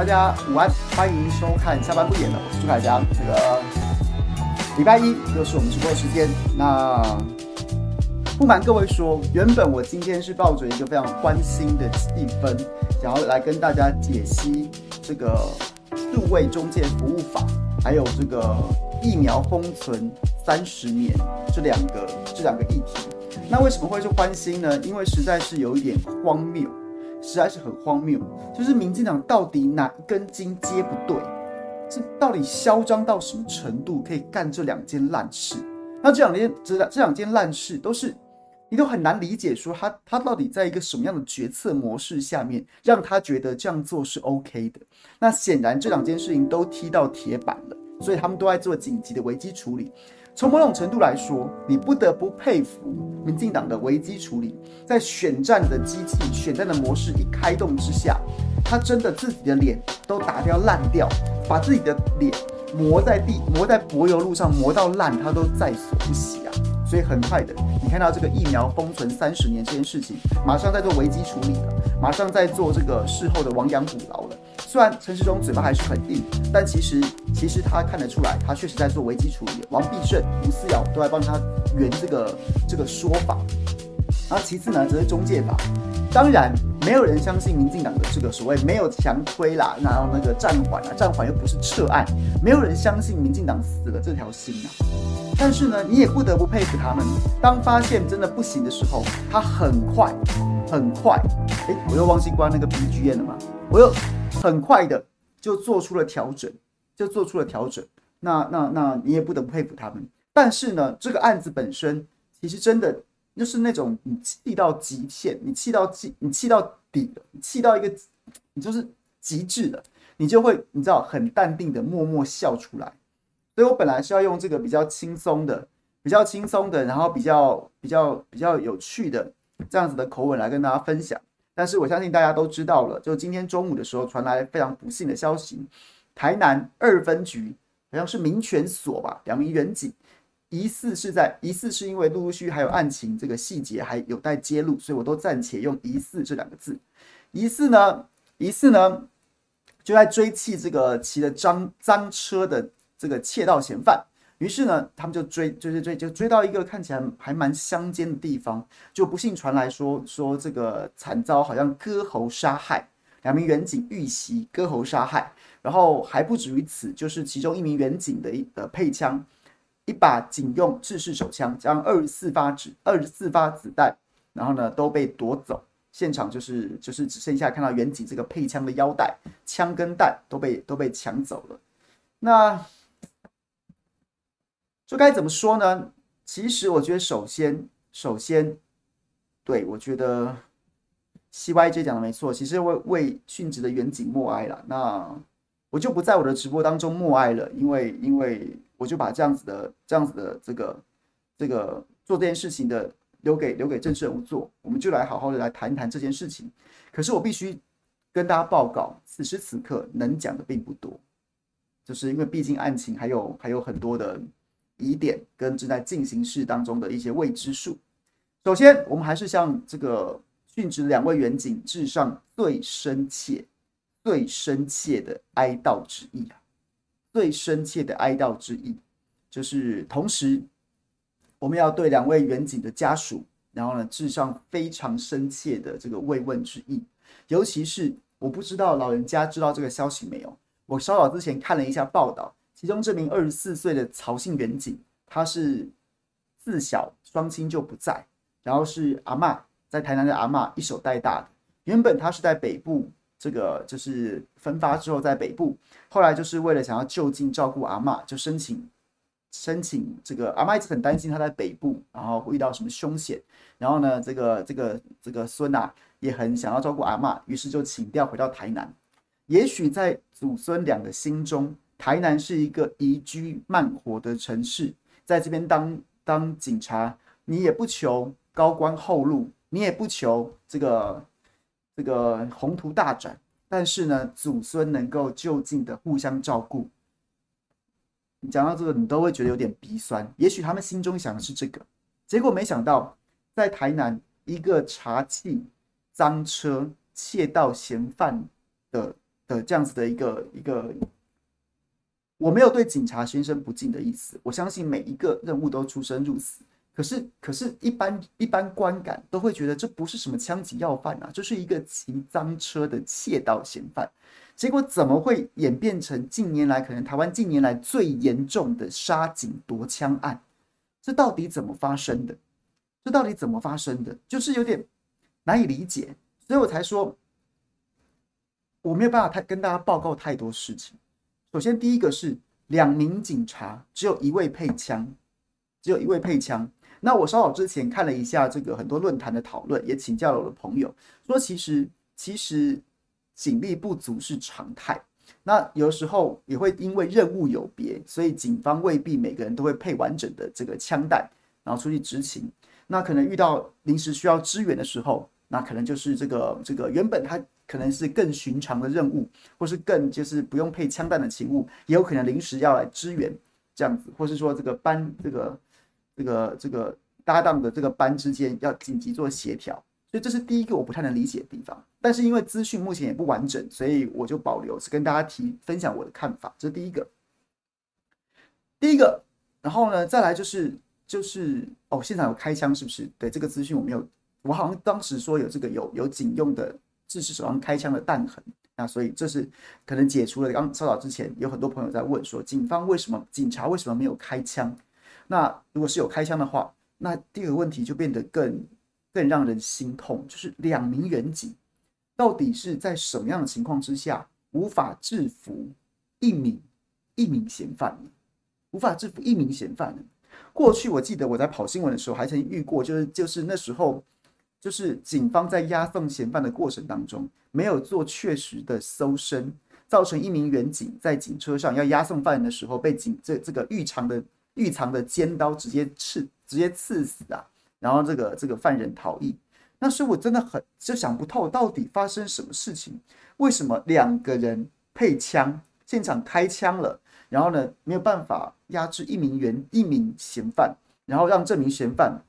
大家午安，欢迎收看下班不演了，我是朱凯翔。这个礼拜一又是我们直播的时间。那不瞒各位说，原本我今天是抱着一个非常欢心的气氛，想要来跟大家解析这个入位中介服务法，还有这个疫苗封存三十年这两个这两个议题。那为什么会是欢心呢？因为实在是有一点荒谬。实在是很荒谬，就是民进党到底哪一根筋接不对？这到底嚣张到什么程度，可以干这两件烂事？那这两件这两这两件烂事都是你都很难理解，说他他到底在一个什么样的决策模式下面，让他觉得这样做是 OK 的？那显然这两件事情都踢到铁板了，所以他们都在做紧急的危机处理。从某种程度来说，你不得不佩服民进党的危机处理，在选战的机器、选战的模式一开动之下，他真的自己的脸都打掉烂掉，把自己的脸磨在地、磨在柏油路上磨到烂，他都在所不惜啊！所以很快的，你看到这个疫苗封存三十年这件事情，马上在做危机处理了，马上在做这个事后的亡羊补牢了。虽然陈时中嘴巴还是很硬，但其实其实他看得出来，他确实在做危机处理。王必胜、吴思瑶都在帮他圆这个这个说法。然后其次呢，则是中介法。当然，没有人相信民进党的这个所谓没有强推啦，然后那个暂缓啊，暂缓又不是撤案，没有人相信民进党死了这条心啊。但是呢，你也不得不佩服他们，当发现真的不行的时候，他很快很快，诶，我又忘记关那个 BGM 了吗？我又。很快的就做出了调整，就做出了调整。那那那你也不得不佩服他们。但是呢，这个案子本身其实真的就是那种你气到极限，你气到极，你气到底了，你气到一个，你就是极致了，你就会你知道很淡定的默默笑出来。所以我本来是要用这个比较轻松的、比较轻松的，然后比较比较比较有趣的这样子的口吻来跟大家分享。但是我相信大家都知道了，就今天中午的时候传来非常不幸的消息，台南二分局好像是民权所吧，两名员警疑似是在疑似是因为陆陆续续还有案情这个细节还有待揭露，所以我都暂且用疑似这两个字。疑似呢，疑似呢就在追弃这个骑着脏脏车的这个窃盗嫌犯。于是呢，他们就追，追追追，就追到一个看起来还蛮乡间的地方，就不幸传来说说这个惨遭好像割喉杀害，两名远警遇袭割喉杀害，然后还不止于此，就是其中一名远警的一的配枪，一把警用制式手枪，将二十四发子二十四发子弹，然后呢都被夺走，现场就是就是只剩下看到员警这个配枪的腰带，枪跟弹都被都被抢走了，那。这该怎么说呢？其实我觉得，首先，首先，对，我觉得 CYJ 讲的没错。其实为为殉职的员警默哀了。那我就不在我的直播当中默哀了，因为因为我就把这样子的这样子的这个这个做这件事情的留给留给正式人物做。我们就来好好的来谈一谈这件事情。可是我必须跟大家报告，此时此刻能讲的并不多，就是因为毕竟案情还有还有很多的。疑点跟正在进行式当中的一些未知数。首先，我们还是向这个殉职两位员警致上最深切、最深切的哀悼之意啊！最深切的哀悼之意，就是同时，我们要对两位远景的家属，然后呢，致上非常深切的这个慰问之意。尤其是我不知道老人家知道这个消息没有？我稍早之前看了一下报道，其中这名二十四岁的曹姓远景，他是自小双亲就不在，然后是阿嬷在台南的阿嬷一手带大的。原本他是在北部，这个就是分发之后在北部，后来就是为了想要就近照顾阿嬷，就申请。申请这个阿嬷一直很担心他在北部，然后会遇到什么凶险。然后呢，这个这个这个孙啊也很想要照顾阿嬷，于是就请调回到台南。也许在祖孙俩的心中，台南是一个宜居慢活的城市，在这边当当警察，你也不求高官厚禄，你也不求这个这个宏图大展，但是呢，祖孙能够就近的互相照顾。你讲到这个，你都会觉得有点鼻酸。也许他们心中想的是这个，结果没想到，在台南一个查缉赃车、窃盗嫌犯的的这样子的一个一个，我没有对警察先生不敬的意思。我相信每一个任务都出生入死，可是可是一般一般观感都会觉得这不是什么枪击要犯啊，就是一个骑赃车的窃盗嫌犯。结果怎么会演变成近年来可能台湾近年来最严重的杀警夺枪案？这到底怎么发生的？这到底怎么发生的？就是有点难以理解，所以我才说我没有办法太跟大家报告太多事情。首先，第一个是两名警察只有一位配枪，只有一位配枪。那我稍早之前看了一下这个很多论坛的讨论，也请教了我的朋友，说其实其实。警力不足是常态，那有时候也会因为任务有别，所以警方未必每个人都会配完整的这个枪弹，然后出去执勤。那可能遇到临时需要支援的时候，那可能就是这个这个原本他可能是更寻常的任务，或是更就是不用配枪弹的勤务，也有可能临时要来支援这样子，或是说这个搬这个这个这个搭档的这个班之间要紧急做协调。所以这是第一个我不太能理解的地方，但是因为资讯目前也不完整，所以我就保留是跟大家提分享我的看法。这是第一个，第一个，然后呢，再来就是就是哦，现场有开枪是不是？对，这个资讯我没有，我好像当时说有这个有有警用的自持手上开枪的弹痕，那所以这是可能解除了。刚稍早之前有很多朋友在问说，警方为什么警察为什么没有开枪？那如果是有开枪的话，那第二个问题就变得更。更让人心痛，就是两名员警到底是在什么样的情况之下无法制服一名一名嫌犯呢？无法制服一名嫌犯呢？过去我记得我在跑新闻的时候还曾遇过，就是就是那时候就是警方在押送嫌犯的过程当中没有做确实的搜身，造成一名员警在警车上要押送犯人的时候被警这这个预藏的预藏的尖刀直接刺直接刺死啊！然后这个这个犯人逃逸，那时候我真的很就想不透，到底发生什么事情？为什么两个人配枪，现场开枪了，然后呢没有办法压制一名员一名嫌犯，然后让这名嫌犯，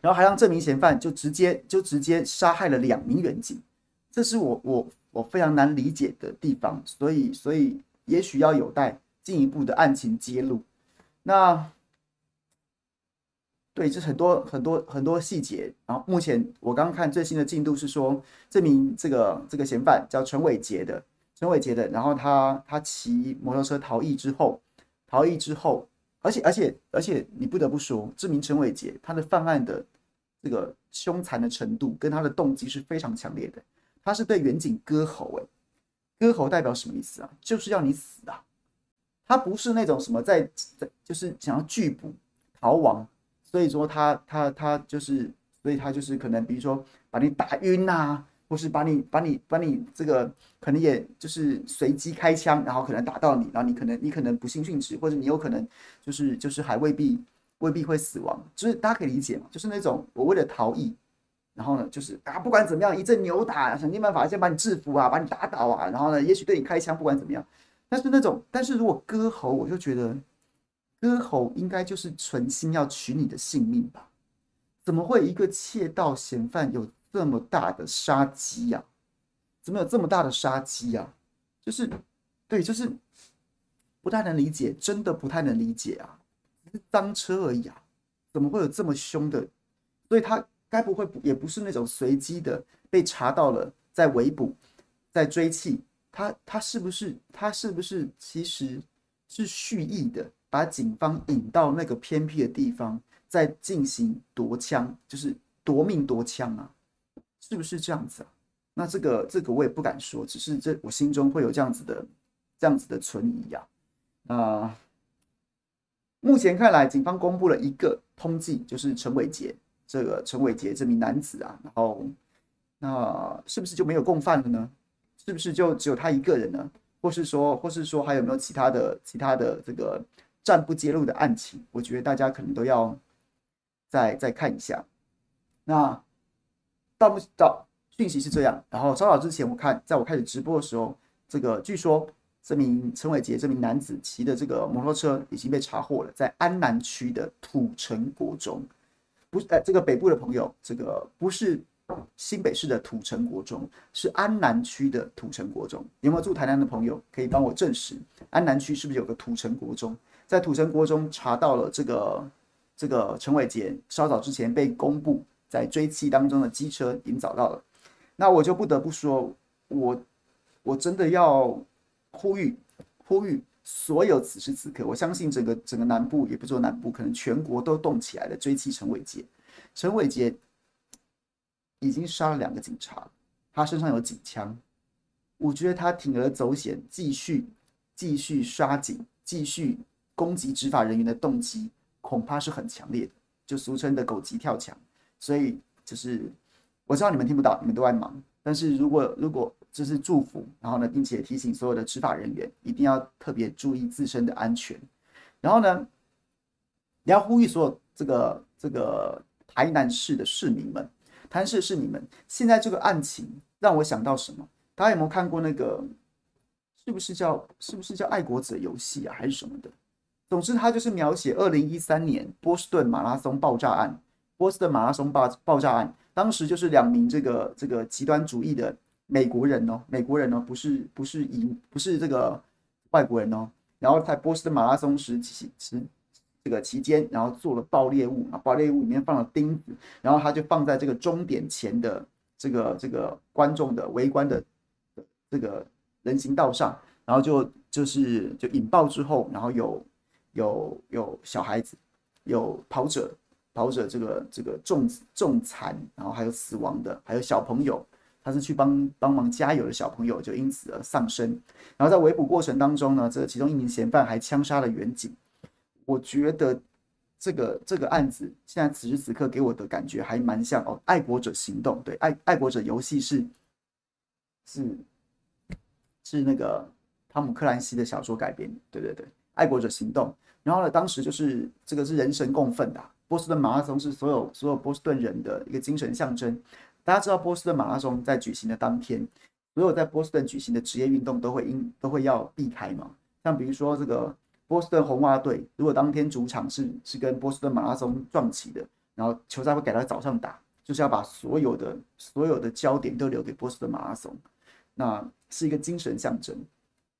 然后还让这名嫌犯就直接就直接杀害了两名员警，这是我我我非常难理解的地方，所以所以也许要有待进一步的案情揭露。那。对，这很多很多很多细节。然后目前我刚看最新的进度是说，这名这个这个嫌犯叫陈伟杰的，陈伟杰的。然后他他骑摩托车逃逸之后，逃逸之后，而且而且而且你不得不说，这名陈伟杰他的犯案的这个凶残的程度跟他的动机是非常强烈的。他是对远景割喉，哎，割喉代表什么意思啊？就是要你死啊！他不是那种什么在在就是想要拒捕逃亡。所以说他他他就是，所以他就是可能，比如说把你打晕呐，或是把你把你把你这个可能也就是随机开枪，然后可能打到你，然后你可能你可能不幸殉职，或者你有可能就是就是还未必未必会死亡，就是大家可以理解嘛，就是那种我为了逃逸，然后呢就是啊不管怎么样一阵扭打，想尽办法先把你制服啊，把你打倒啊，然后呢也许对你开枪，不管怎么样，但是那种但是如果割喉，我就觉得。割喉应该就是存心要取你的性命吧？怎么会一个窃盗嫌犯有这么大的杀机呀？怎么有这么大的杀机呀？就是，对，就是不太能理解，真的不太能理解啊！只是赃车而已啊，怎么会有这么凶的、所以他该不会也不是那种随机的被查到了，在围捕，在追缉他，他是不是他是不是其实是蓄意的把警方引到那个偏僻的地方，在进行夺枪，就是夺命夺枪啊？是不是这样子啊？那这个这个我也不敢说，只是这我心中会有这样子的这样子的存疑呀。啊，目前看来，警方公布了一个通缉，就是陈伟杰这个陈伟杰这名男子啊，然后那是不是就没有共犯了呢？是不是就只有他一个人呢？或是说，或是说还有没有其他的其他的这个暂不揭露的案情？我觉得大家可能都要再再看一下。那到不到？讯息是这样，然后稍早之前，我看在我开始直播的时候，这个据说这名陈伟杰这名男子骑的这个摩托车已经被查获了，在安南区的土城国中，不是，哎，这个北部的朋友，这个不是新北市的土城国中，是安南区的土城国中。有没有住台南的朋友可以帮我证实，安南区是不是有个土城国中？在土城国中查到了这个这个陈伟杰稍早之前被公布在追缉当中的机车已经找到了。那我就不得不说，我我真的要呼吁呼吁所有此时此刻，我相信整个整个南部也不说南部，可能全国都动起来了，追缉陈伟杰。陈伟杰已经杀了两个警察，他身上有警枪，我觉得他铤而走险，继续继续刷警，继续攻击执法人员的动机，恐怕是很强烈的，就俗称的狗急跳墙。所以就是。我知道你们听不到，你们都在忙。但是如果如果这是祝福，然后呢，并且提醒所有的执法人员一定要特别注意自身的安全。然后呢，你要呼吁所有这个这个台南市的市民们，台南市的市民们，现在这个案情让我想到什么？大家有没有看过那个？是不是叫是不是叫爱国者游戏啊，还是什么的？总之，它就是描写二零一三年波士顿马拉松爆炸案。波士顿马拉松爆爆炸案。当时就是两名这个这个极端主义的美国人哦，美国人哦，不是不是以不是这个外国人哦。然后在波士顿马拉松时期时这个期间，然后做了爆裂物啊，爆裂物里面放了钉子，然后他就放在这个终点前的这个这个观众的围观的这个人行道上，然后就就是就引爆之后，然后有有有小孩子，有跑者。跑者这个这个重重残，然后还有死亡的，还有小朋友，他是去帮帮忙加油的小朋友，就因此而丧生。然后在围捕过程当中呢，这其中一名嫌犯还枪杀了远警。我觉得这个这个案子现在此时此刻给我的感觉还蛮像哦，爱国者行动，对，爱爱国者游戏是是是那个汤姆克兰西的小说改编，对对对，爱国者行动。然后呢，当时就是这个是人神共愤的啊。波士顿马拉松是所有所有波士顿人的一个精神象征。大家知道，波士顿马拉松在举行的当天，所有在波士顿举行的职业运动都会因都会要避开嘛。像比如说这个波士顿红袜队，如果当天主场是是跟波士顿马拉松撞起的，然后球赛会改到早上打，就是要把所有的所有的焦点都留给波士顿马拉松，那是一个精神象征。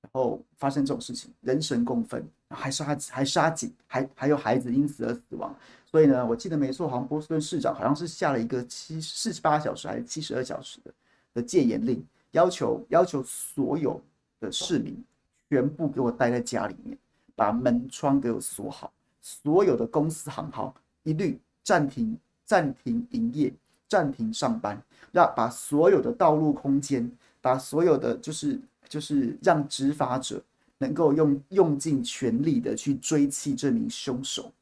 然后发生这种事情，人神共愤，还杀还杀警，还还有孩子因此而死亡。所以呢，我记得没错，好像波士顿市长好像是下了一个七四十八小时还是七十二小时的的戒严令，要求要求所有的市民全部给我待在家里面，把门窗给我锁好，所有的公司行号一律暂停暂停营业，暂停上班，让把所有的道路空间，把所有的就是就是让执法者能够用用尽全力的去追缉这名凶手。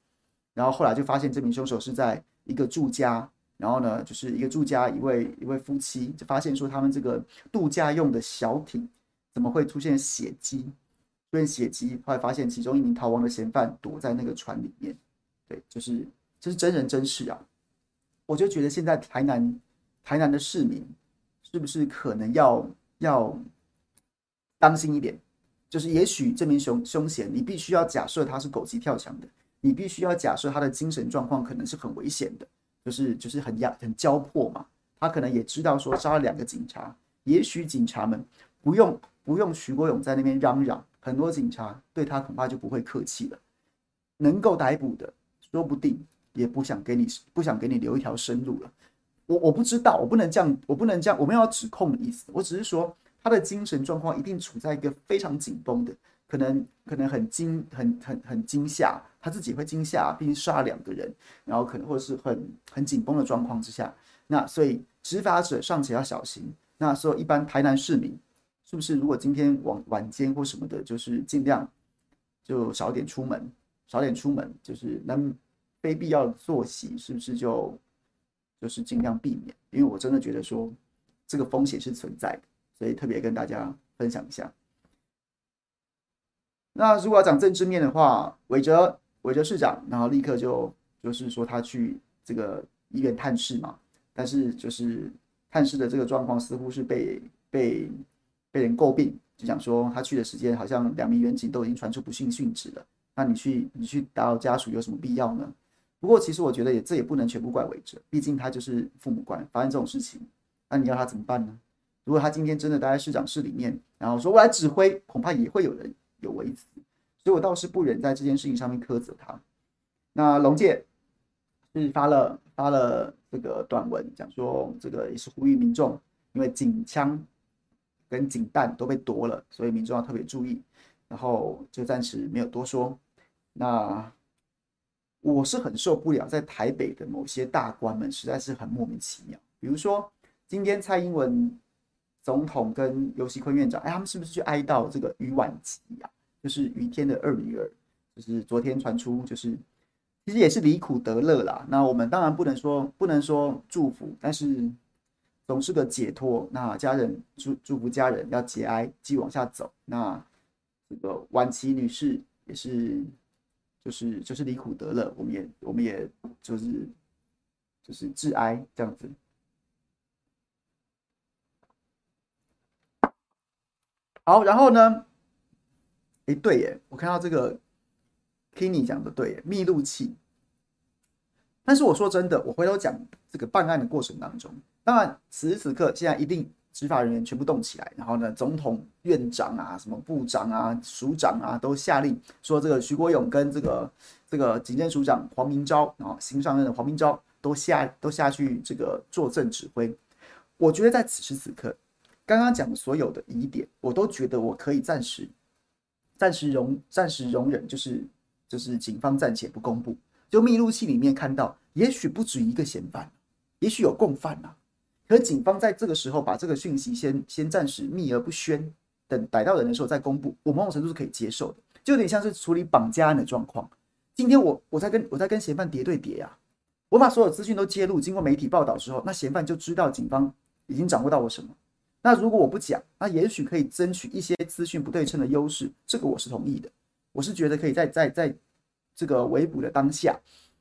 然后后来就发现这名凶手是在一个住家，然后呢，就是一个住家一位一位夫妻就发现说他们这个度假用的小艇怎么会出现血迹？出现血迹，后来发现其中一名逃亡的嫌犯躲在那个船里面。对，就是这是真人真事啊！我就觉得现在台南台南的市民是不是可能要要当心一点？就是也许这名凶凶嫌，你必须要假设他是狗急跳墙的。你必须要假设他的精神状况可能是很危险的，就是就是很压很焦迫嘛。他可能也知道说杀了两个警察，也许警察们不用不用徐国勇在那边嚷嚷，很多警察对他恐怕就不会客气了。能够逮捕的，说不定也不想给你不想给你留一条生路了。我我不知道，我不能这样，我不能这样，我没有要指控的意思，我只是说他的精神状况一定处在一个非常紧绷的，可能可能很惊很很很惊吓，他自己会惊吓，毕竟杀两个人，然后可能或者是很很紧绷的状况之下，那所以执法者尚且要小心，那所以一般台南市民是不是如果今天晚晚间或什么的，就是尽量就少点出门，少点出门，就是能非必要作息，是不是就？就是尽量避免，因为我真的觉得说这个风险是存在的，所以特别跟大家分享一下。那如果要讲政治面的话，韦哲韦哲市长，然后立刻就就是说他去这个医院探视嘛，但是就是探视的这个状况似乎是被被被人诟病，就讲说他去的时间好像两名员警都已经传出不幸殉职了，那你去你去打扰家属有什么必要呢？不过，其实我觉得也这也不能全部怪韦哲，毕竟他就是父母官，发生这种事情，那你要他怎么办呢？如果他今天真的待在市长室里面，然后说我来指挥，恐怕也会有人有微词，所以我倒是不忍在这件事情上面苛责他。那龙介是发了发了这个短文，讲说这个也是呼吁民众，因为警枪跟警弹都被夺了，所以民众要特别注意。然后就暂时没有多说。那。我是很受不了，在台北的某些大官们实在是很莫名其妙。比如说，今天蔡英文总统跟游锡坤院长，哎，他们是不是去哀悼这个余婉琪呀？就是余天的二女儿，就是昨天传出，就是其实也是离苦得乐啦。那我们当然不能说不能说祝福，但是总是个解脱。那家人祝祝福家人要节哀，继往下走。那这个婉琪女士也是。就是就是离苦得乐，我们也我们也就是就是致哀这样子。好，然后呢？哎，对耶，我看到这个 Kenny 讲的对耶，密录器。但是我说真的，我回头讲这个办案的过程当中，当然此时此刻现在一定。执法人员全部动起来，然后呢，总统、院长啊、什么部长啊、署长啊，都下令说，这个徐国勇跟这个这个警政署长黄明昭啊，新上任的黄明昭都下都下去这个坐镇指挥。我觉得在此时此刻，刚刚讲的所有的疑点，我都觉得我可以暂时暂时容暂时容忍，就是就是警方暂且不公布。就密录器里面看到，也许不止一个嫌犯，也许有共犯啊。可警方在这个时候把这个讯息先先暂时秘而不宣，等逮到人的时候再公布，我某种程度是可以接受的，就有点像是处理绑架案的状况。今天我我在跟我在跟嫌犯叠对叠呀，我把所有资讯都揭露，经过媒体报道之后，那嫌犯就知道警方已经掌握到我什么。那如果我不讲，那也许可以争取一些资讯不对称的优势，这个我是同意的。我是觉得可以在在在这个围捕的当下。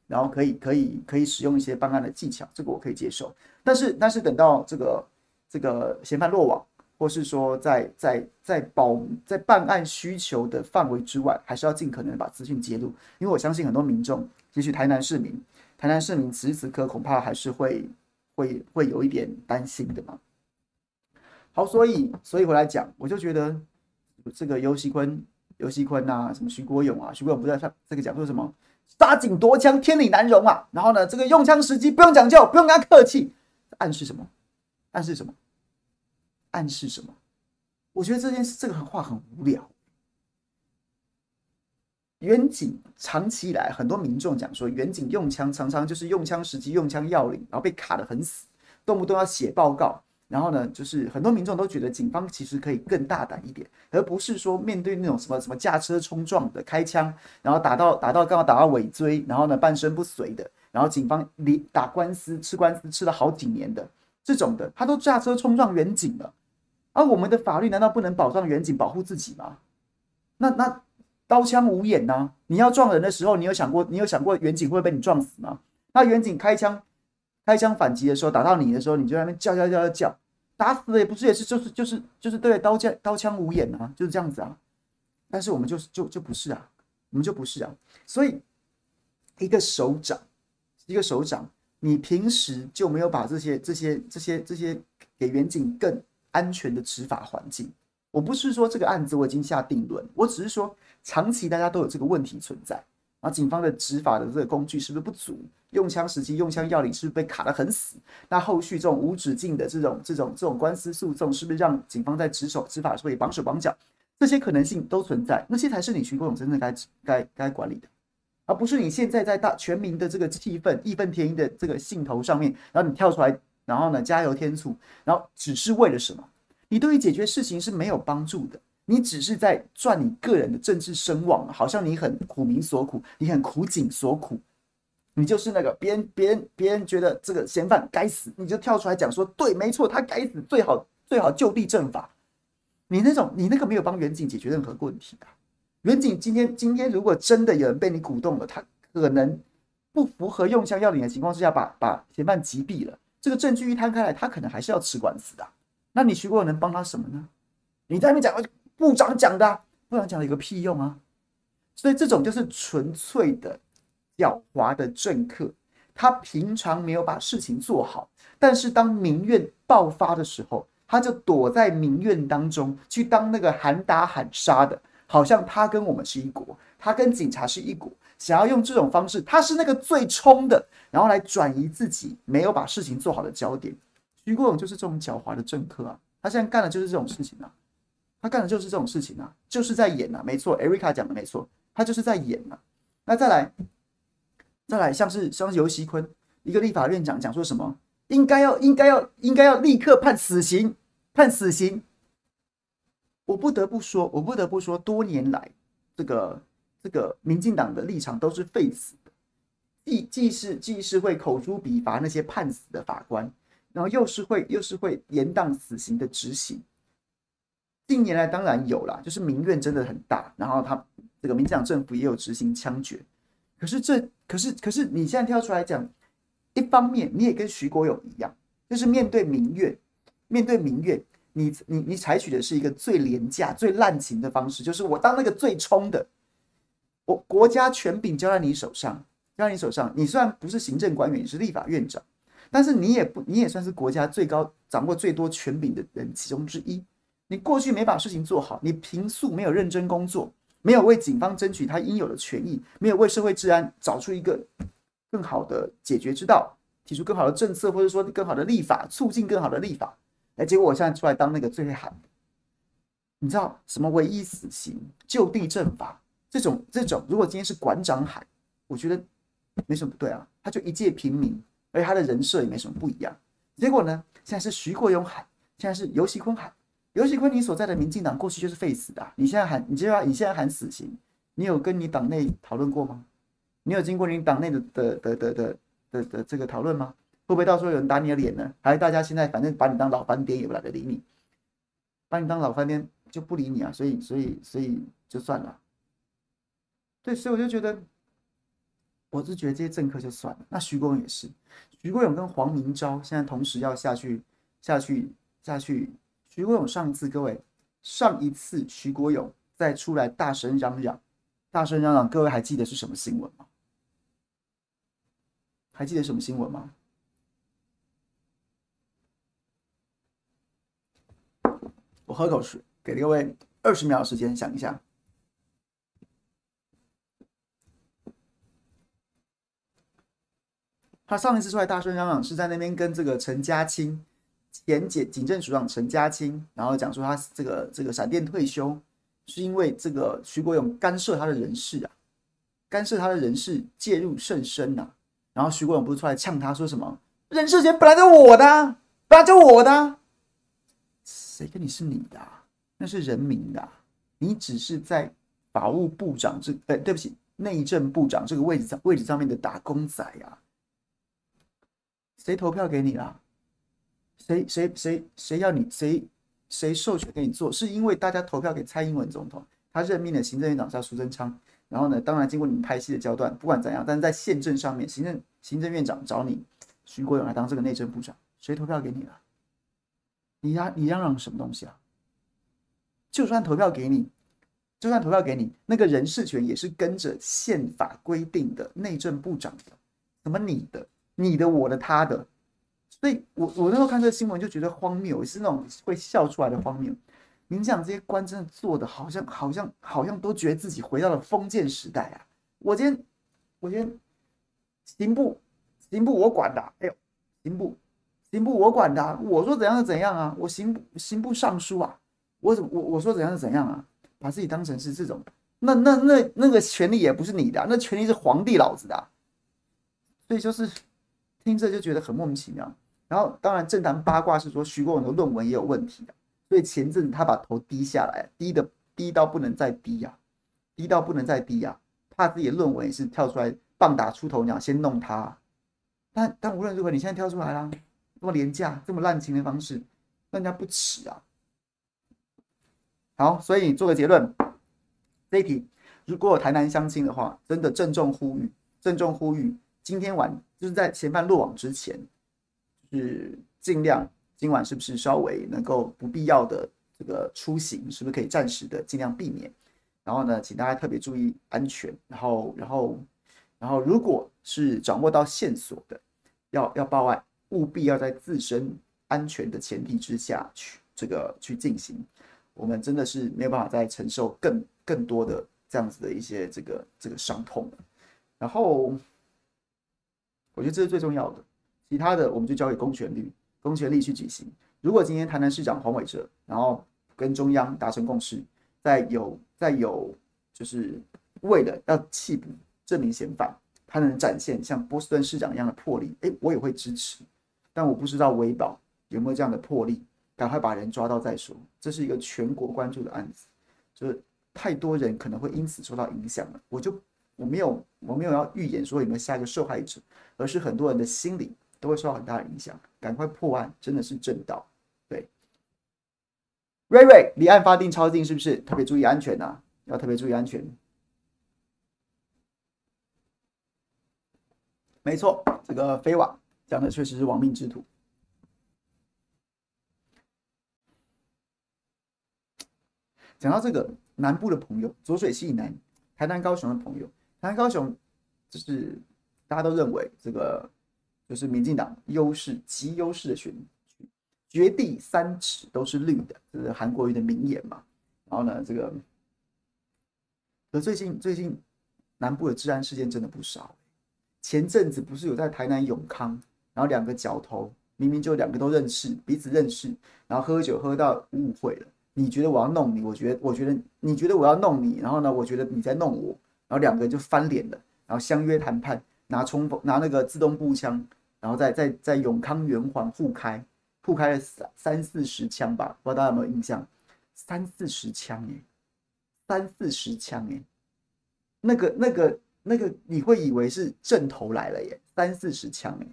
然后可以可以可以使用一些办案的技巧，这个我可以接受。但是但是等到这个这个嫌犯落网，或是说在在在保在办案需求的范围之外，还是要尽可能把资讯揭露。因为我相信很多民众，也许台南市民，台南市民此时此刻恐怕还是会会会有一点担心的嘛。好，所以所以回来讲，我就觉得这个尤锡坤、尤锡坤啊，什么徐国勇啊，徐国勇不在上这个讲说什么？杀警夺枪，天理难容啊！然后呢，这个用枪时机不用讲究，不用跟他客气，暗示什么？暗示什么？暗示什么？我觉得这件事，这个话很无聊。员警长期以来，很多民众讲说，员警用枪常常就是用枪时机、用枪要领，然后被卡得很死，动不动要写报告。然后呢，就是很多民众都觉得警方其实可以更大胆一点，而不是说面对那种什么什么驾车冲撞的开枪，然后打到打到刚好打到尾椎，然后呢半身不遂的，然后警方离打官司吃官司吃了好几年的这种的，他都驾车冲撞远警了，而我们的法律难道不能保障远警保护自己吗？那那刀枪无眼呐、你要撞人的时候，你有想过你有想过远警会被你撞死吗？那远警开枪。开枪反击的时候，打到你的时候，你就在那边叫叫叫叫叫，打死了也不是，也是就是就是就是对刀枪刀枪无眼啊，就是这样子啊。但是我们就是就就不是啊，我们就不是啊。所以一个手掌，一个手掌，你平时就没有把这些这些这些这些给远景更安全的执法环境。我不是说这个案子我已经下定论，我只是说长期大家都有这个问题存在。然后警方的执法的这个工具是不是不足？用枪时机用枪要领是不是被卡得很死？那后续这种无止境的这种这种这种官司诉讼，是不是让警方在执手执法的时候也绑手绑脚？这些可能性都存在，那些才是你徐国勇真正该该该管理的，而不是你现在在大全民的这个气愤义愤填膺的这个兴头上面，然后你跳出来，然后呢加油添醋，然后只是为了什么？你对于解决事情是没有帮助的。你只是在赚你个人的政治声望，好像你很苦民所苦，你很苦警所苦，你就是那个别人别人别人觉得这个嫌犯该死，你就跳出来讲说对，没错，他该死，最好最好就地正法。你那种你那个没有帮远景解决任何问题的。远景今天今天如果真的有人被你鼓动了，他可能不符合用枪要领的情况之下，把把嫌犯击毙了，这个证据一摊开来，他可能还是要吃官司的。那你徐国勇能帮他什么呢？你在那边讲。部长讲的、部长讲的有个屁用啊！所以这种就是纯粹的狡猾的政客，他平常没有把事情做好，但是当民怨爆发的时候，他就躲在民怨当中去当那个喊打喊杀的，好像他跟我们是一国，他跟警察是一国，想要用这种方式，他是那个最冲的，然后来转移自己没有把事情做好的焦点。徐国勇就是这种狡猾的政客啊，他现在干的就是这种事情啊。他干的就是这种事情啊，就是在演啊，没错，Erica 讲的没错，他就是在演啊。那再来，再来，像是像是游锡堃一个立法院长讲说什么，应该要应该要应该要立刻判死刑，判死刑。我不得不说，我不得不说，多年来这个这个民进党的立场都是废死的，既既是既是会口诛笔伐那些判死的法官，然后又是会又是会严当死刑的执行。近年来当然有啦，就是民怨真的很大，然后他这个民进党政府也有执行枪决，可是这可是可是你现在跳出来讲，一方面你也跟徐国勇一样，就是面对民怨，面对民怨，你你你采取的是一个最廉价、最滥情的方式，就是我当那个最冲的，我国家权柄交在你手上，交在你手上，你虽然不是行政官员，你是立法院长，但是你也不你也算是国家最高掌握最多权柄的人其中之一。你过去没把事情做好，你平素没有认真工作，没有为警方争取他应有的权益，没有为社会治安找出一个更好的解决之道，提出更好的政策，或者说更好的立法，促进更好的立法。哎，结果我现在出来当那个最会喊，你知道什么唯一死刑、就地正法这种这种？如果今天是馆长喊，我觉得没什么不对啊，他就一介平民，而且他的人设也没什么不一样。结果呢，现在是徐国勇喊，现在是游锡堃喊。尤其坤，你所在的民进党过去就是废死的，你现在喊，你就要你现在喊死刑，你有跟你党内讨论过吗？你有经过你党内的的的的的的的这个讨论吗？会不会到时候有人打你的脸呢？还是大家现在反正把你当老翻天也不懒得理你，把你当老翻天就不理你啊？所以所以所以就算了。对，所以我就觉得，我是觉得这些政客就算了。那徐国勇也是，徐国勇跟黄明昭现在同时要下去下去下去。徐国勇上一次，各位，上一次徐国勇再出来大声嚷嚷，大声嚷嚷，各位还记得是什么新闻吗？还记得什么新闻吗？我喝口水，给各位二十秒时间想一下。他上一次出来大声嚷嚷，是在那边跟这个陈嘉青。前检警政署长陈家清，然后讲说他这个这个闪电退休，是因为这个徐国勇干涉他的人事啊，干涉他的人事介入甚深呐、啊。然后徐国勇不是出来呛他说什么？人事权本来就我的，本来就我的，谁跟你是你的？那是人民的，你只是在法务部长这，哎，对不起，内政部长这个位置上位置上面的打工仔、啊，谁投票给你了？谁谁谁谁要你谁谁授权给你做？是因为大家投票给蔡英文总统，他任命的行政院长叫苏贞昌。然后呢，当然经过你们拍戏的交段，不管怎样，但是在宪政上面，行政行政院长找你徐国勇来当这个内政部长，谁投票给你了？你嚷你嚷嚷什么东西啊？就算投票给你，就算投票给你，那个人事权也是跟着宪法规定的内政部长的，什么你的、你的、我的、他的。所以我我那时候看这个新闻就觉得荒谬，是那种会笑出来的荒谬。您讲这些官真的做的好像好像好像都觉得自己回到了封建时代啊！我今天我今天行部行部我管的，哎呦，行部行部我管的，我说怎样就怎样啊，我行部行部尚书啊，我怎我我说怎样就怎样啊，把自己当成是这种，那那那那个权力也不是你的，那权力是皇帝老子的，所以就是听着就觉得很莫名其妙。然后当然政坛八卦是说徐国勇的论文也有问题的，所以前阵子他把头低下来，低的低到不能再低呀，低到不能再低呀。怕自己的论文也是跳出来棒打出头鸟，先弄他。但但无论如何，你现在跳出来了，这么廉价、这么滥情的方式，让人家不齿啊。好，所以做个结论，这一题如果有台南相亲的话，真的郑重呼吁，郑重呼吁，今天晚就是在嫌犯落网之前，是尽量今晚是不是稍微能够不必要的这个出行，是不是可以暂时的尽量避免？然后呢，请大家特别注意安全。然后，然后，然后，如果是掌握到线索的，要要报案，务必要在自身安全的前提之下去这个去进行。我们真的是没有办法再承受更更多的这样子的一些这个这个伤痛。然后，我觉得这是最重要的，其他的我们就交给公权力，公权力去举行。如果今天台南市长黄伟哲，然后跟中央达成共识，在有。再有，就是为了要缉捕这名嫌犯，他能展现像波士顿市长一样的魄力，哎，我也会支持。但我不知道维保有没有这样的魄力，赶快把人抓到再说。这是一个全国关注的案子，就是太多人可能会因此受到影响了。我就我没有我没有要预言说有没有下一个受害者，而是很多人的心理都会受到很大的影响。赶快破案，真的是正道。对瑞瑞离案发定超近，是不是特别注意安全、啊？要特别注意安全。没错，这个飞瓦讲的确实是亡命之徒。讲到这个南部的朋友，浊水溪以南，台南、高雄的朋友，台南、高雄就是大家都认为这个就是民进党优势极优势的选举。掘地三尺都是绿的，这是韩国瑜的名言嘛？然后呢，这个，可最近最近南部的治安事件真的不少。前阵子不是有在台南永康，然后两个角头明明就两个都认识，彼此认识，然后喝酒喝到误会了。你觉得我要弄你，我觉得我觉得你觉得我要弄你，然后呢，我觉得你在弄我，然后两个人就翻脸了，然后相约谈判，拿冲锋拿那个自动步枪，然后在在在永康圆环互开。互开了三三四十枪吧，不知道大家有没有印象？三四十枪哎，三四十枪哎，那个那个那个，你会以为是阵头来了耶，三四十枪哎，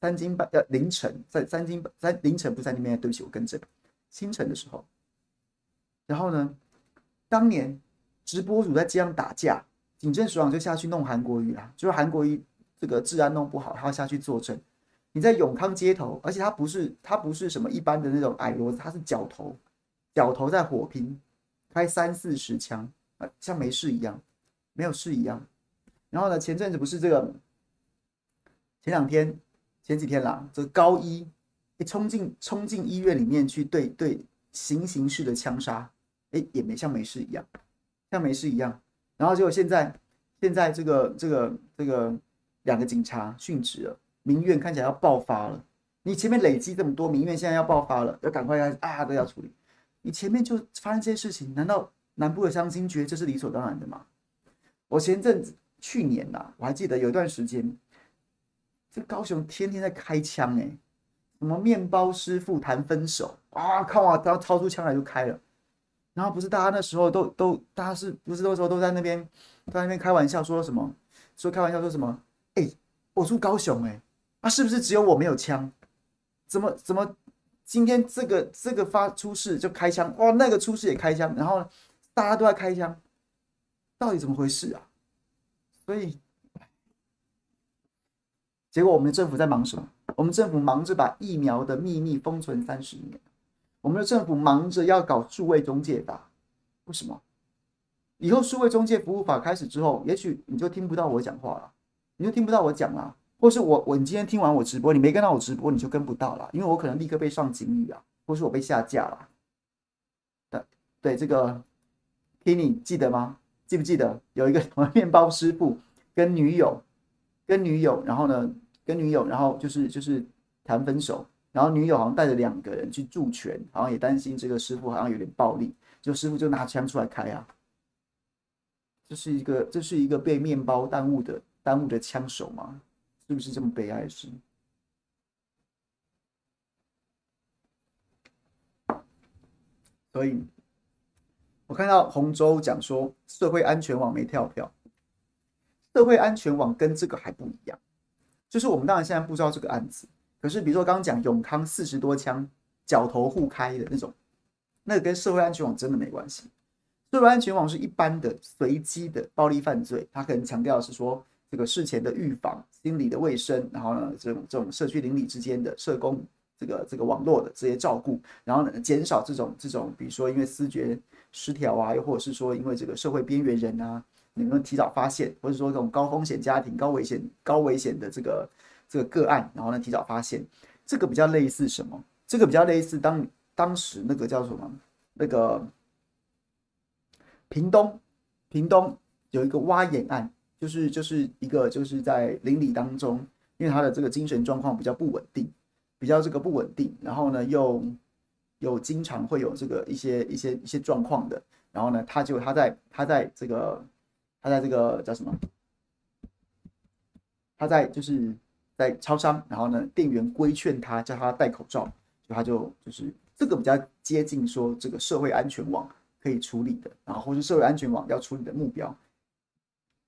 三更半呃凌晨在三更三凌晨不在那边，对不起，我更正，清晨的时候。然后呢，当年直播组在街上打架，警政署长就下去弄韩国瑜啊，就是韩国瑜这个治安弄不好，他要下去作证。你在永康街头，而且他不是他不是什么一般的那种矮骡子，他是脚头，脚头在火拼，开三四十枪啊，像没事一样，没有事一样。然后呢，前阵子不是这个，前两天前几天啦，这高一一冲进冲进医院里面去对对行刑式的枪杀，哎，也没像没事一样，像没事一样。然后结果现在现在这个这个这个两个警察殉职了。民怨看起来要爆发了，你前面累积这么多民怨，现在要爆发了，要赶快要啊都要处理。你前面就发生这些事情，难道南部的乡亲觉得这是理所当然的吗？我前阵子去年呐、我还记得有一段时间，这高雄天天在开枪哎、什么面包师傅谈分手啊，靠啊，他掏出枪来就开了。然后不是大家那时候都都大家是不是那时候都在那边在那边开玩笑说什么？说开玩笑说什么？我住高雄哎、啊，是不是只有我没有枪？怎么怎么今天这个这个发出事就开枪？哇，那个出事也开枪，然后大家都在开枪，到底怎么回事啊？所以，结果我们的政府在忙什么？我们政府忙着把疫苗的秘密封存三十年，我们的政府忙着要搞数位中介法，为什么？以后数位中介服务法开始之后，也许你就听不到我讲话了，你就听不到我讲了。或是我我你今天听完我直播，你没跟到我直播，你就跟不到了，因为我可能立刻被上警语啊，或是我被下架了。对对，这个 Kenny 记得吗？记不记得有一个什 么面包师傅跟女友，跟女友，然后呢，跟女友，然后就是就是谈分手，然后女友好像带着两个人去助拳，好像也担心这个师傅好像有点暴力，就师傅就拿枪出来开啊，这是一个这是一个被面包耽误的耽误的枪手吗？是不是这么悲哀的事？所以，我看到洪州讲说社会安全网没跳票。社会安全网跟这个还不一样，就是我们当然现在不知道这个案子，可是比如说刚刚讲永康四十多枪脚头互开的那种，那个跟社会安全网真的没关系。社会安全网是一般的随机的暴力犯罪，它可能强调是说这个事前的预防、心理的卫生，然后呢这种这种社区邻里之间的社工这个这个网络的这些照顾，然后呢减少这种这种比如说因为思觉失调啊，又或者是说因为这个社会边缘人啊。能不能提早发现，或者说这种高风险家庭、高危险、高危险的这个这个个案，然后呢提早发现，这个比较类似什么？这个比较类似当当时那个叫什么？那个屏东，屏东有一个挖眼案，就是就是一个就是在邻里当中，因为他的这个精神状况比较不稳定，比较这个不稳定，然后呢又有经常会有这个一些一些一些状况的，然后呢他就他在他在这个。他在这个叫什么？他在就是在超商，然后呢，店员规劝他，叫他戴口罩，就他就就是这个比较接近说这个社会安全网可以处理的，然后或是社会安全网要处理的目标。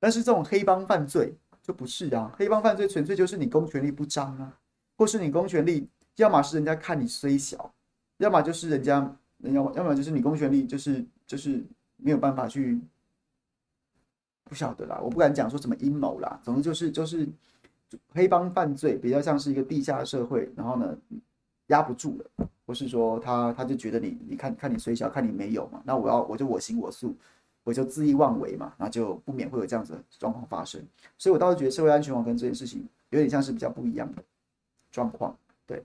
但是这种黑帮犯罪就不是啊，黑帮犯罪纯粹就是你公权力不彰啊，或是你公权力，要么是人家看你虽小，要么就是人家，要么要么就是你公权力就是就是没有办法去。不晓得啦，我不敢讲说什么阴谋啦。总之就是就是黑帮犯罪比较像是一个地下社会，然后呢压不住了，或是说他他就觉得你你看看你虽小，看你没有嘛，那我要我就我行我素，我就恣意妄为嘛，那就不免会有这样子的状况发生。所以我倒是觉得社会安全网跟这件事情有点像是比较不一样的状况。对，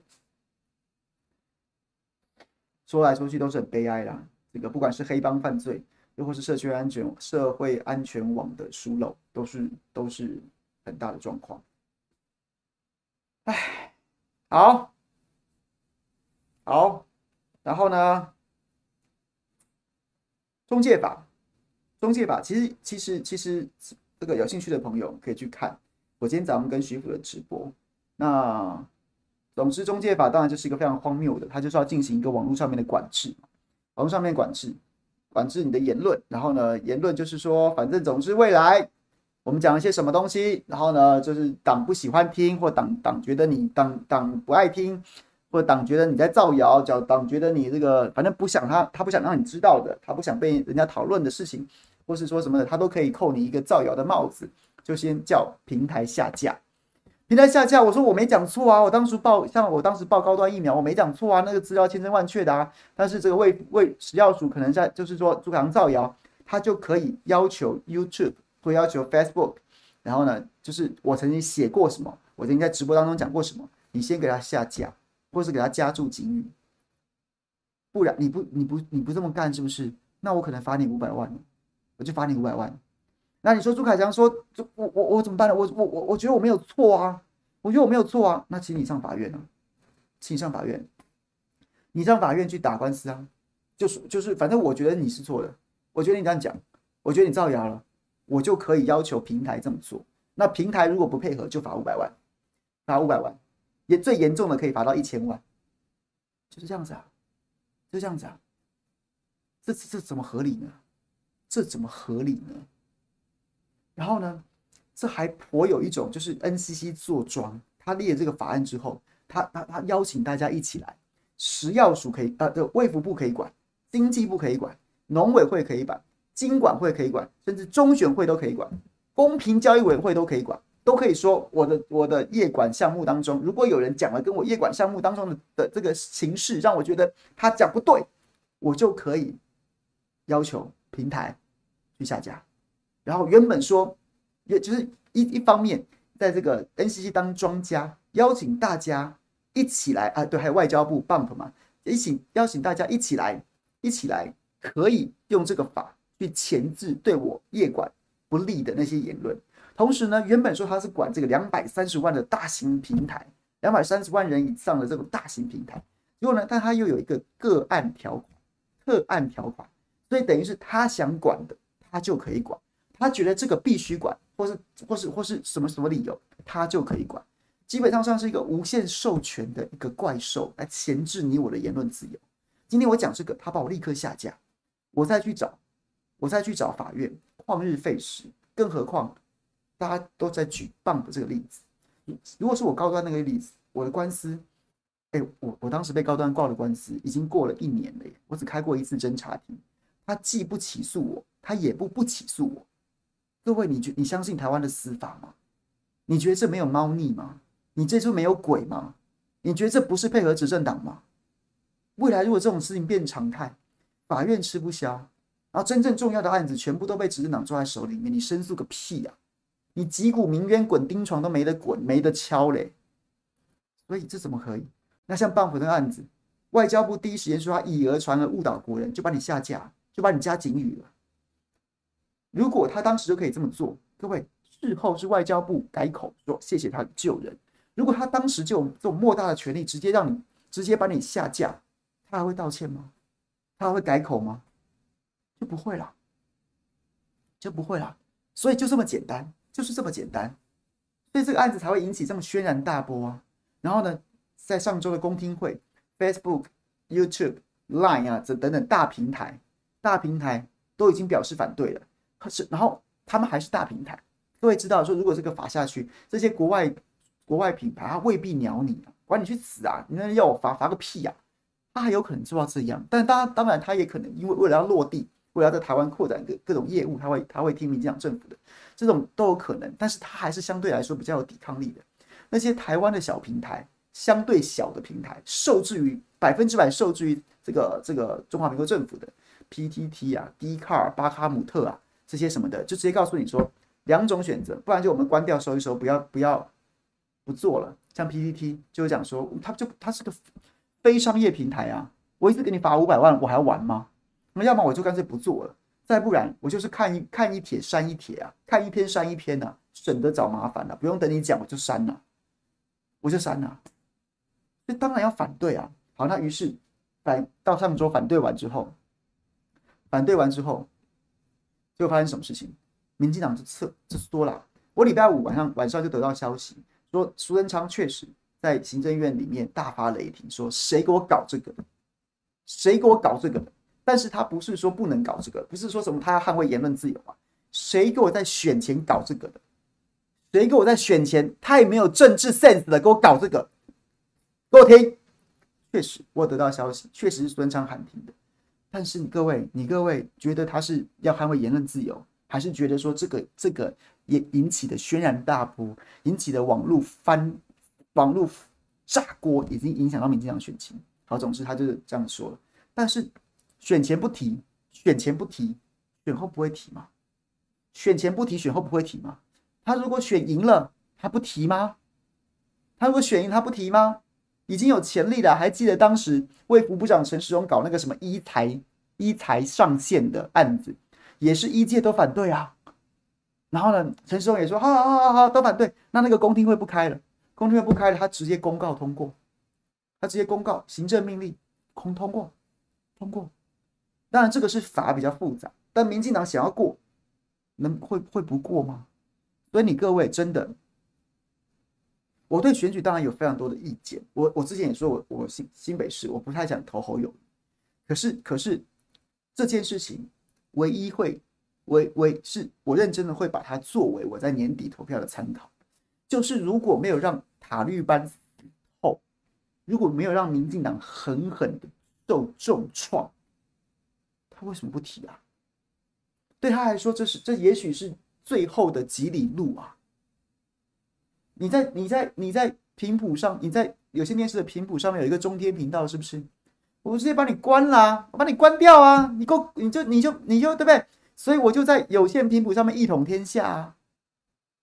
说来说去都是很悲哀啦。这个不管是黑帮犯罪。又或是社区安全、社会安全网的疏漏，都是都是很大的状况。哎，好，好，然后呢？中介法，中介法，其实其实其实这个有兴趣的朋友可以去看我今天早上跟徐府的直播。那总之，中介法当然就是一个非常荒谬的，它就是要进行一个网络上面的管制，网络上面管制。管制你的言论，然后呢，言论就是说，反正总之未来我们讲一些什么东西，然后呢，就是党不喜欢听，或党党觉得你党党不爱听，或党觉得你在造谣，叫党觉得你这个反正不想他他不想让你知道的，他不想被人家讨论的事情，或是说什么的，他都可以扣你一个造谣的帽子，就先叫平台下架。平台下架，我说我没讲错啊，我当时报像我当时报高端疫苗，我没讲错啊，那个资料千真万确的啊。但是这个卫卫食药署可能在就是说朱凯阳造谣，他就可以要求 YouTube 会要求 Facebook，然后呢，就是我曾经写过什么，我曾经在直播当中讲过什么，你先给他下架，或是给他加注警语，不然你不你不你不这么干是不是？那我可能罚你五百万，我就罚你五百万。那你说朱凯翔说，我我我怎么办呢？我我我我觉得我没有错啊，我觉得我没有错啊。那请你上法院啊，请你上法院，你上法院去打官司啊。就是就是，反正我觉得你是错的，我觉得你这样讲，我觉得你造谣了，我就可以要求平台这么做。那平台如果不配合，就罚五百万，罚五百万，也最严重的可以罚到一千万，就是这样子啊，就这样子啊。这这这怎么合理呢？这怎么合理呢？然后呢，这还颇有一种，就是 NCC 坐庄，他列这个法案之后，他他他邀请大家一起来，食药署可以啊，这，卫福部可以管，经济部可以管，农委会可以管，经管会可以管，甚至中选会都可以管，公平交易委员会都可以管，都可以说我的我的业管项目当中，如果有人讲了跟我业管项目当中的的这个形式让我觉得他讲不对，我就可以要求平台去下架。然后原本说，也就是一一方面，在这个 NCC 当庄家，邀请大家一起来啊，对，还有外交部 bump 嘛，一起邀请大家一起来，一起来，可以用这个法去钳制对我业管不利的那些言论。同时呢，原本说他是管这个两百三十万的大型平台，两百三十万人以上的这种大型平台，结果呢，但他又有一个个案条款、特案条款，所以等于是他想管的，他就可以管；他觉得这个必须管，或是或是或是什么什么理由，他就可以管。基本上像是一个无限授权的一个怪兽来钳制你我的言论自由。今天我讲这个，他把我立刻下架，我再去找，我再去找法院，旷日费时。更何况，大家都在举棒的这个例子。如果是我高端那个例子，我的官司，哎，我我当时被高端告的官司已经过了一年了耶，我只开过一次侦查庭，他既不起诉我，他也不不起诉我。各位，你觉你相信台湾的司法吗？你觉得这没有猫腻吗？你这就没有鬼吗？你觉得这不是配合执政党吗？未来如果这种事情变常态，法院吃不消，然后真正重要的案子全部都被执政党抓在手里面，你申诉个屁呀、啊！你击鼓鸣冤滚钉床都没得滚，没得敲嘞。所以这怎么可以？那像棒福的案子，外交部第一时间说他以讹传讹误导国人，就把你下架，就把你加警语了。如果他当时就可以这么做，各位，事后是外交部改口说谢谢他救人。如果他当时就有这种莫大的权力，直接让你直接把你下架，他还会道歉吗？他还会改口吗？就不会了，就不会了。所以就这么简单，就是这么简单。所以这个案子才会引起这么轩然大波啊。然后呢，在上周的公听会，Facebook、YouTube、Line 啊，这等等大平台，大平台都已经表示反对了。可是，然后他们还是大平台。各位知道说，如果这个罚下去，这些国外。国外品牌他未必鸟你啊，管你去死啊！你那要我罚罚个屁呀、啊！他还有可能做到这样，但当当然他也可能因为为了要落地，为了要在台湾扩展各各种业务，他会他会听民进党政府的，这种都有可能。但是他还是相对来说比较有抵抗力的。那些台湾的小平台，相对小的平台，受制于百分之百受制于这个这个中华民国政府的 PTT 啊、，D car、巴哈姆特啊这些什么的，就直接告诉你说两种选择，不然就我们关掉收一收，不要不要。不做了，像 PPT 就是讲说，他就他是个非商业平台啊，我一次给你罚五百万，我还玩吗？那要么我就干脆不做了，再不然我就是看一看一帖删一帖啊，看一篇删一篇啊，省得找麻烦了，不用等你讲我就删了，我就删了。这当然要反对啊。好，那于是反到上周反对完之后，反对完之后，就发生什么事情？民进党就撤就说了，我礼拜五晚上晚上就得到消息。说苏贞昌确实在行政院里面大发雷霆，说谁给我搞这个？谁给我搞这个？但是他不是说不能搞这个，不是说什么他要捍卫言论自由啊？谁给我在选前搞这个的？谁给我在选前太没有政治 sense 的给我搞这个？给我听！确实，我得到消息，确实是苏贞昌喊停的。但是你各位，你各位觉得他是要捍卫言论自由，还是觉得说这个这个？也引起的轩然大波，引起的网络翻、网络炸锅，已经影响到民进党选情。好，总之他就是这样说了。但是选前不提，选前不提，选后不会提吗？选前不提，选后不会提吗？他如果选赢了，他不提吗？他如果选赢，他不提吗？已经有潜力了，还记得当时卫福部长陈时中搞那个什么医材医材上线的案子，也是医界都反对啊。然后呢，陈时中也说：“好好好好好，都反对。那那个公听会不开了，公听会不开了，他直接公告通过，他直接公告行政命令空通过，通过。当然这个是法比较复杂，但民进党想要过，能会会不过吗？所以你各位真的，我对选举当然有非常多的意见。我我之前也说我我新新北市我不太想投侯友宜，可是可是这件事情唯一会。”唯唯是我认真的会把它作为我在年底投票的参考，就是如果没有让塔绿班死后，如果没有让民进党狠狠的受重创，他为什么不提啊？对他来说，这是这也许是最后的几里路啊！你在你在你在频谱上，你在有线电视的频谱上面有一个中天频道，是不是？我直接把你关了啊，我把你关掉啊！你够你就你就你就对不对？所以我就在有线频谱上面一统天下啊！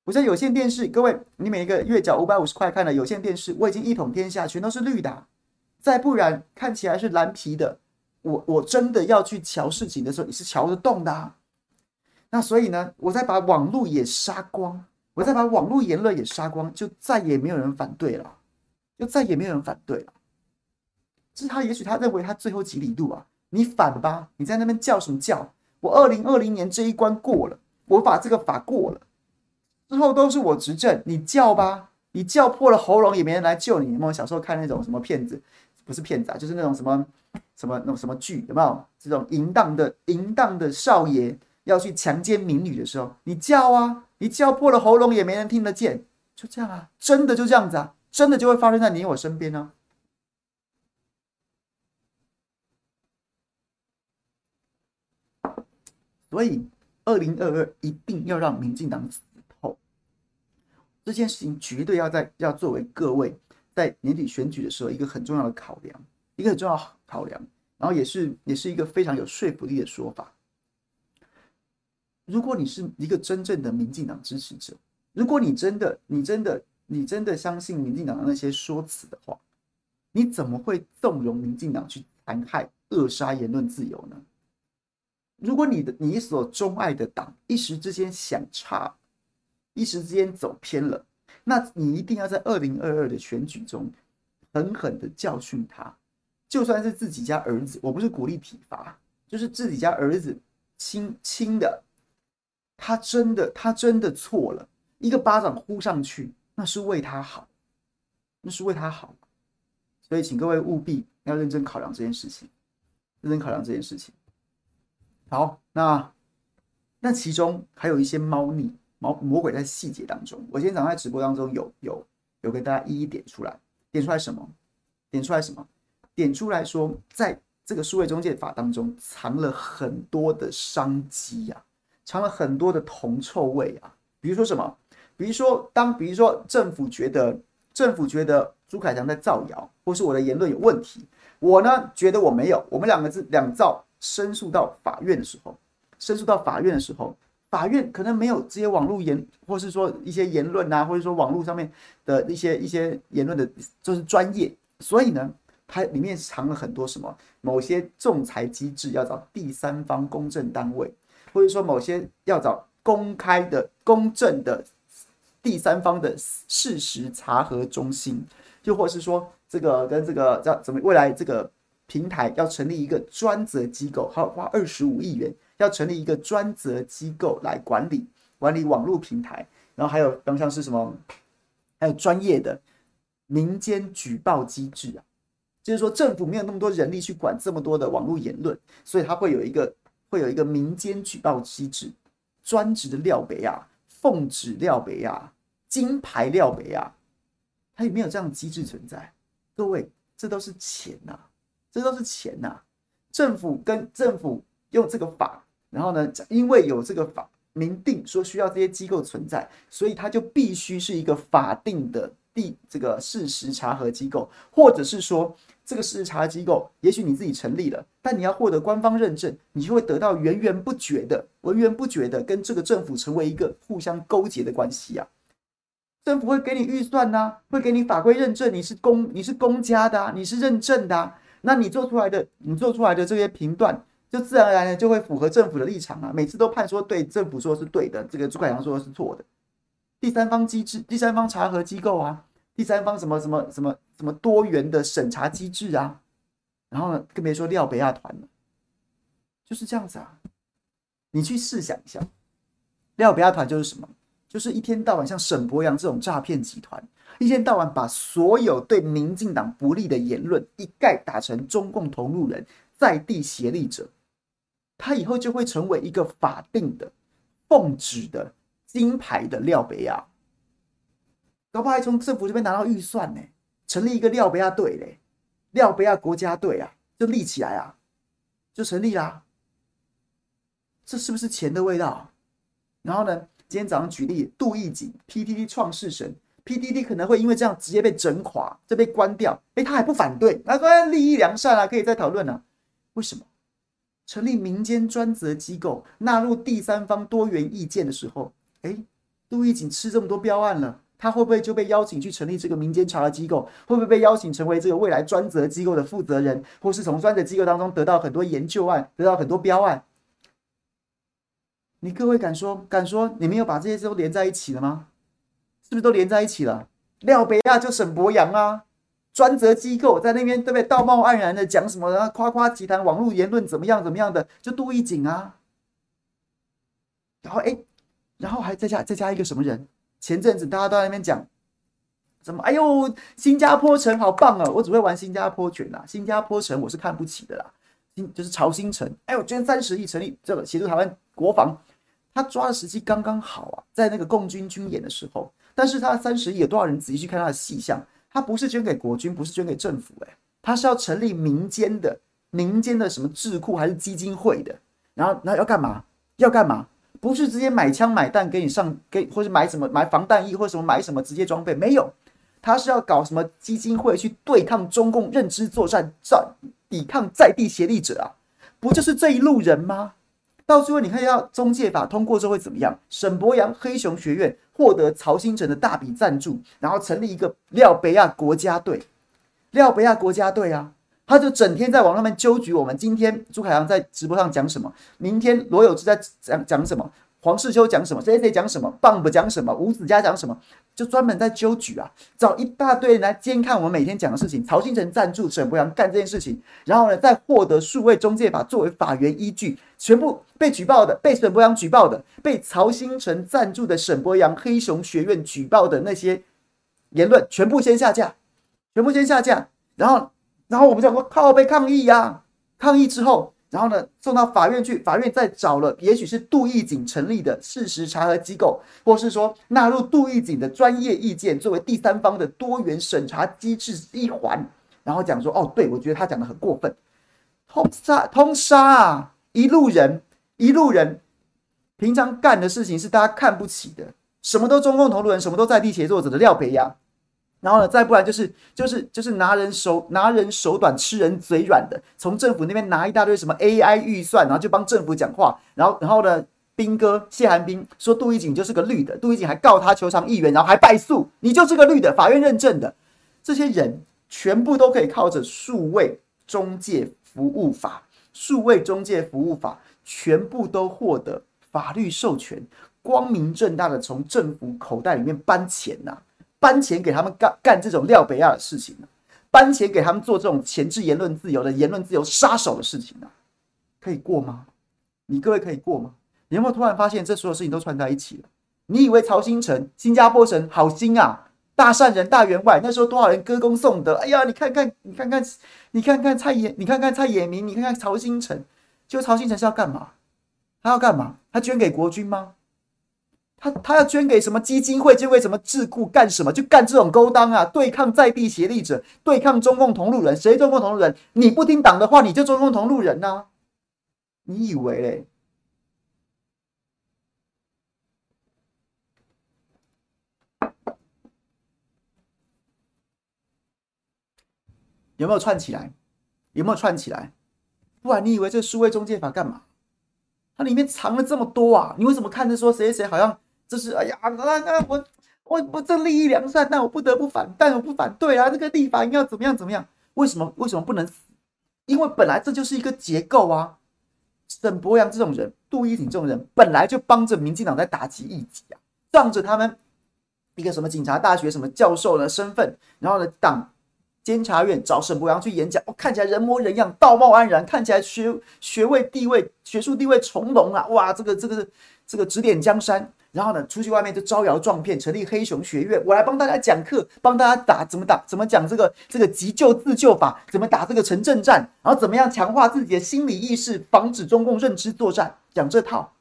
我在有线电视，各位，你每一个月缴五百五十块看的有线电视，我已经一统天下，全都是绿的。再不然看起来是蓝皮的，我我真的要去瞧事情的时候，你是瞧得动的啊。那所以呢，我再把网络也杀光，我再把网络言论也杀光，就再也没有人反对了，就再也没有人反对了。这是他，也许他认为他最后几里路啊，你反吧，你在那边叫什么叫？我二零二零年这一关过了，我把这个法过了，之后都是我执政，你叫吧，你叫破了喉咙也没人来救你。有没有小时候看那种什么片子？不是骗子啊，就是那种什么什么那种什么剧，有没有这种淫荡的淫荡的少爷要去强奸民女的时候，你叫啊，你叫破了喉咙也没人听得见，就这样啊，真的就这样子啊，真的就会发生在你我身边呢、啊。所以，二零二二一定要让民进党死透，这件事情绝对要在要作为各位。在年底选举的时候，一个很重要的考量，一个很重要考量，然后也是也是一个非常有说服力的说法。如果你是一个真正的民进党支持者，如果你真的、你真的、你真的相信民进党的那些说辞的话，你怎么会纵容民进党去残害、扼杀言论自由呢？如果你的你所钟爱的党一时之间想差，一时之间走偏了。那你一定要在二零二二的选举中狠狠的教训他，就算是自己家儿子，我不是鼓励体罚，就是自己家儿子亲亲的，他真的他真的错了，一个巴掌呼上去，那是为他好，那是为他好，所以请各位务必要认真考量这件事情，认真考量这件事情。好，那那其中还有一些猫腻。魔魔鬼在细节当中，我今天早上在直播当中有有有给大家一一点出来，点出来什么？点出来什么？点出来说，在这个数位中介法当中藏了很多的商机啊，藏了很多的铜臭味啊。比如说什么？比如说当比如说政府觉得政府觉得朱凯翔在造谣，或是我的言论有问题，我呢觉得我没有，我们两个字两造申诉到法院的时候，申诉到法院的时候。法院可能没有这些网络言，或是说一些言论啊，或者说网络上面的一些一些言论的，就是专业，所以呢，它里面藏了很多什么？某些仲裁机制要找第三方公正单位，或者说某些要找公开的、公正的第三方的事实查核中心，又或是说这个跟这个叫怎么未来这个平台要成立一个专责机构，还要花二十五亿元。要成立一个专责机构来管理管理网络平台，然后还有方向是什么？还有专业的民间举报机制啊，就是说政府没有那么多人力去管这么多的网络言论，所以它会有一个会有一个民间举报机制，专职的廖北亚、奉旨廖北亚、金牌廖北亚，它有没有这样的机制存在？各位，这都是钱呐、啊，这都是钱呐、啊，政府跟政府。用这个法，然后呢，因为有这个法明定说需要这些机构存在，所以它就必须是一个法定的地这个事实查核机构，或者是说这个事实查核机构，也许你自己成立了，但你要获得官方认证，你就会得到源源不绝的、源源不绝的跟这个政府成为一个互相勾结的关系啊。政府会给你预算呐、啊，会给你法规认证，你是公你是公家的、啊，你是认证的、啊，那你做出来的你做出来的这些评断。就自然而然的就会符合政府的立场啊，每次都判说对，政府说是对的，这个朱凯阳说的是错的。第三方机制、第三方查核机构啊，第三方什么什么什么什么多元的审查机制啊，然后呢，更别说廖北亚团了，就是这样子啊。你去试想一下，廖北亚团就是什么？就是一天到晚像沈伯洋这种诈骗集团，一天到晚把所有对民进党不利的言论一概打成中共同路人，在地协力者。他以后就会成为一个法定的、奉旨的、金牌的廖北亚，搞不好还从政府这边拿到预算呢，成立一个廖北亚队嘞，廖北亚国家队啊，就立起来啊，就成立啦。这是不是钱的味道？然后呢，今天早上举例，杜奕景，PTT 创世神，PTT 可能会因为这样直接被整垮，就被关掉。哎，他还不反对，他说利益良善啊，可以再讨论啊。为什么？成立民间专责机构，纳入第三方多元意见的时候，哎，杜奕景吃这么多标案了，他会不会就被邀请去成立这个民间查核机构？会不会被邀请成为这个未来专责机构的负责人，或是从专责机构当中得到很多研究案，得到很多标案？你各位敢说敢说你没有把这些都连在一起了吗？是不是都连在一起了？廖北亚就沈博洋啊，专责机构在那边对不对？道貌岸然的讲什么？然后夸夸其谈，网络言论怎么样怎么样的？就杜奕瑾啊，然后哎，然后还再加再加一个什么人？前阵子大家都在那边讲什么？哎呦，新加坡城好棒啊！我只会玩新加坡拳啊，新加坡城我是看不起的啦。新就是潮兴城，哎呦，捐三十亿成立这个协助台湾国防，他抓的时机刚刚好啊，在那个共军军演的时候。但是他三十亿有多少人仔细去看他的细项？他不是捐给国军，不是捐给政府，哎，他是要成立民间的民间的什么智库还是基金会的？然后，那要干嘛？要干嘛？不是直接买枪买弹给你上，给或者买什么买防弹衣或者什么买什么直接装备？没有，他是要搞什么基金会去对抗中共认知作战战。抵抗在地协力者啊，不就是这一路人吗？到最后你看，要中介法通过之后会怎么样？沈博洋黑熊学院获得曹兴成的大笔赞助，然后成立一个廖北亚国家队。廖北亚国家队啊，他就整天在网上面纠举我们。今天朱凯阳在直播上讲什么？明天罗有志在讲讲什么？黄世秋讲什么？谁谁讲什么棒不讲什么？吴子嘉讲什么？就专门在纠举啊，找一大堆人来监看我们每天讲的事情。曹新成赞助沈博阳干这件事情，然后呢，再获得数位中介法作为法源依据，全部被举报的、被沈博阳举报的、被曹新成赞助的沈博阳黑熊学院举报的那些言论，全部先下架，全部先下架。然后，然后我们讲说靠背抗议呀、抗议之后。然后呢，送到法院去，法院再找了，也许是杜奕瑾成立的事实查核机构，或是说纳入杜奕瑾的专业意见，作为第三方的多元审查机制一环，然后讲说，哦，对，我觉得他讲的很过分，通杀通杀啊，一路人一路人，平常干的事情是大家看不起的，什么都中共同路人，什么都在地协作者的廖北亚。然后呢，再不然就是就是就是拿人手拿人手短，吃人嘴软的，从政府那边拿一大堆什么 AI 预算，然后就帮政府讲话。然后然后呢，兵哥谢寒冰说杜奕瑾就是个绿的，杜奕瑾还告他求偿亿元，然后还败诉，你就是个绿的，法院认证的。这些人全部都可以靠着数位中介服务法，数位中介服务法全部都获得法律授权，光明正大的从政府口袋里面搬钱呐、搬钱给他们干干这种廖北亚的事情呢？搬钱给他们做这种钳制言论自由的言论自由杀手的事情呢？可以过吗？你各位可以过吗？你有没有突然发现这所有事情都串在一起了？你以为曹兴诚、新加坡城好心啊，大善人、大员外，那时候多少人歌功颂德？哎呀，你看看，你看看，你看看蔡衍，你看看蔡衍明，你看看曹兴诚，就曹兴诚是要干嘛？他要干嘛？他捐给国军吗？他他要捐给什么基金会？捐给什么智库？干什么？就干这种勾当啊！对抗在地协力者，对抗中共同路人。谁中共同路人？你不听党的话，你就中共同路人呐、你以为嘞？有没有串起来？有没有串起来？不然你以为这数位中介法干嘛？它里面藏了这么多啊！你为什么看着说谁谁好像？就是哎呀，那那我我我这利益良善，但我不得不反，但我不反对啊。这个立法应该要怎么样怎么样？为什么为什么不能死？因为本来这就是一个结构啊。沈博阳这种人，杜奕瑾这种人，本来就帮着民进党在打击异己啊，仗着他们一个什么警察大学什么教授的身份，然后呢，党监察院找沈博阳去演讲，哦，看起来人模人样，道貌岸然，看起来学学位地位学术地位从容啊，哇，这个这个这个指点江山。然后呢，出去外面就招摇撞骗，成立黑熊学院，我来帮大家讲课，帮大家打怎么打，怎么讲这个这个急救自救法，怎么打这个城镇战，然后怎么样强化自己的心理意识，防止中共认知作战，讲这套，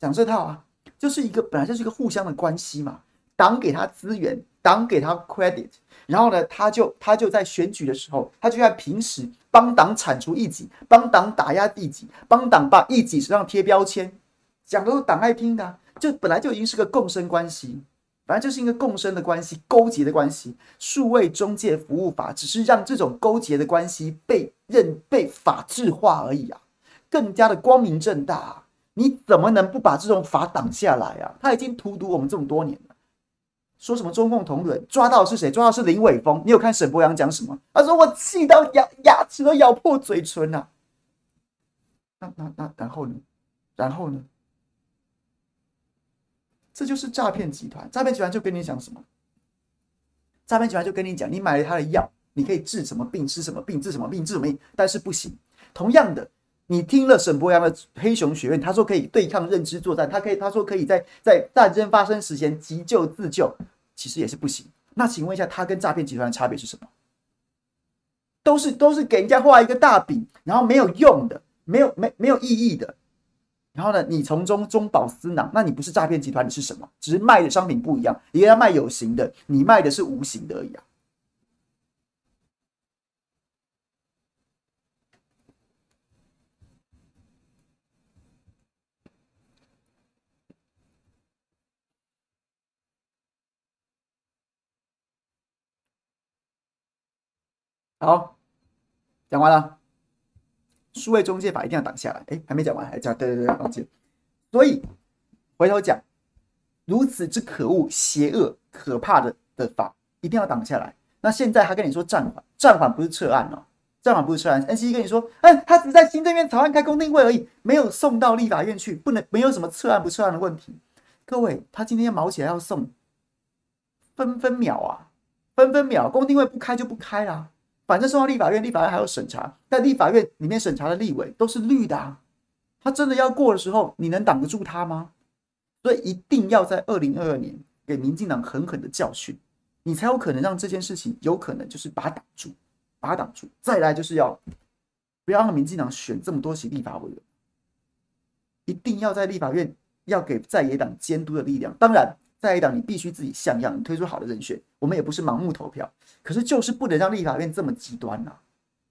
讲这套啊，就是一个本来就是一个互相的关系嘛，党给他资源，党给他 credit，然后呢，他就他就在选举的时候，他就在平时帮党铲除异己，帮党打压异己，帮党把异己身上贴标签，讲的都是党爱听的啊。就本来就已经是个共生关系，反正就是一个共生的关系、勾结的关系。数位中介服务法只是让这种勾结的关系被认、被法制化而已啊，更加的光明正大啊。你怎么能不把这种法挡下来啊？他已经荼毒我们这么多年了。说什么中共同仁抓到是谁？抓到是林伟峰。你有看沈博洋讲什么？他说我气到牙牙齿都咬破嘴唇了。那那那然后呢？然后呢？这就是诈骗集团。诈骗集团就跟你讲什么？诈骗集团就跟你讲，你买了他的药，你可以治什么病，吃什么病，治什么病，治什么病，但是不行。同样的，你听了沈伯洋的黑熊学院，他说可以对抗认知作战，他可以，他说可以在在战争发生时前急救自救，其实也是不行。那请问一下，他跟诈骗集团的差别是什么？都是都是给人家画一个大饼，然后没有用的，没有没没有意义的。然后呢，你从中中饱私囊，那你不是诈骗集团，你是什么？只是卖的商品不一样，一个要卖有形的，你卖的是无形的而已啊。好，讲完了。数位中介法一定要挡下来。哎，还没讲完，还讲对对对，抱歉。所以回头讲，如此之可恶、邪恶、可怕的的法，一定要挡下来。那现在他跟你说暂缓，暂缓不是撤案哦，暂缓不是撤案。NCC 跟你说，哎，他只在行政院草案开公听会而已，没有送到立法院去，不能没有什么撤案不撤案的问题。各位，他今天要卯起来要送，分分秒啊，分分秒，公听会不开就不开啦。反正送到立法院，立法院还要审查，但立法院里面审查的立委都是绿的，他真的要过的时候，你能挡得住他吗？所以一定要在二零二二年给民进党狠狠的教训，你才有可能让这件事情有可能就是把它挡住，把它挡住。再来就是要不要让民进党选这么多席立法委员，一定要在立法院要给在野党监督的力量。当然。在野党，你必须自己像样，你推出好的人选。我们也不是盲目投票，可是就是不能让立法院这么极端呐、啊，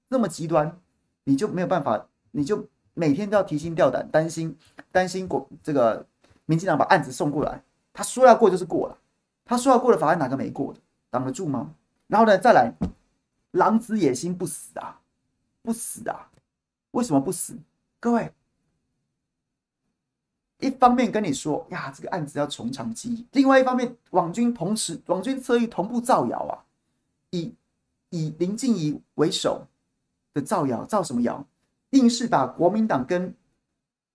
那么极端，你就没有办法，你就每天都要提心吊胆，担心担心过这个民进党把案子送过来，他说要过就是过了，他说要过的法案哪个没过的，挡得住吗？然后呢，再来，狼子野心不死啊，不死啊，为什么不死？各位。一方面跟你说呀，这个案子要从长计议；另外一方面，网军同时网军侧翼同步造谣啊，以以林静仪为首的造谣，造什么谣？硬是把国民党跟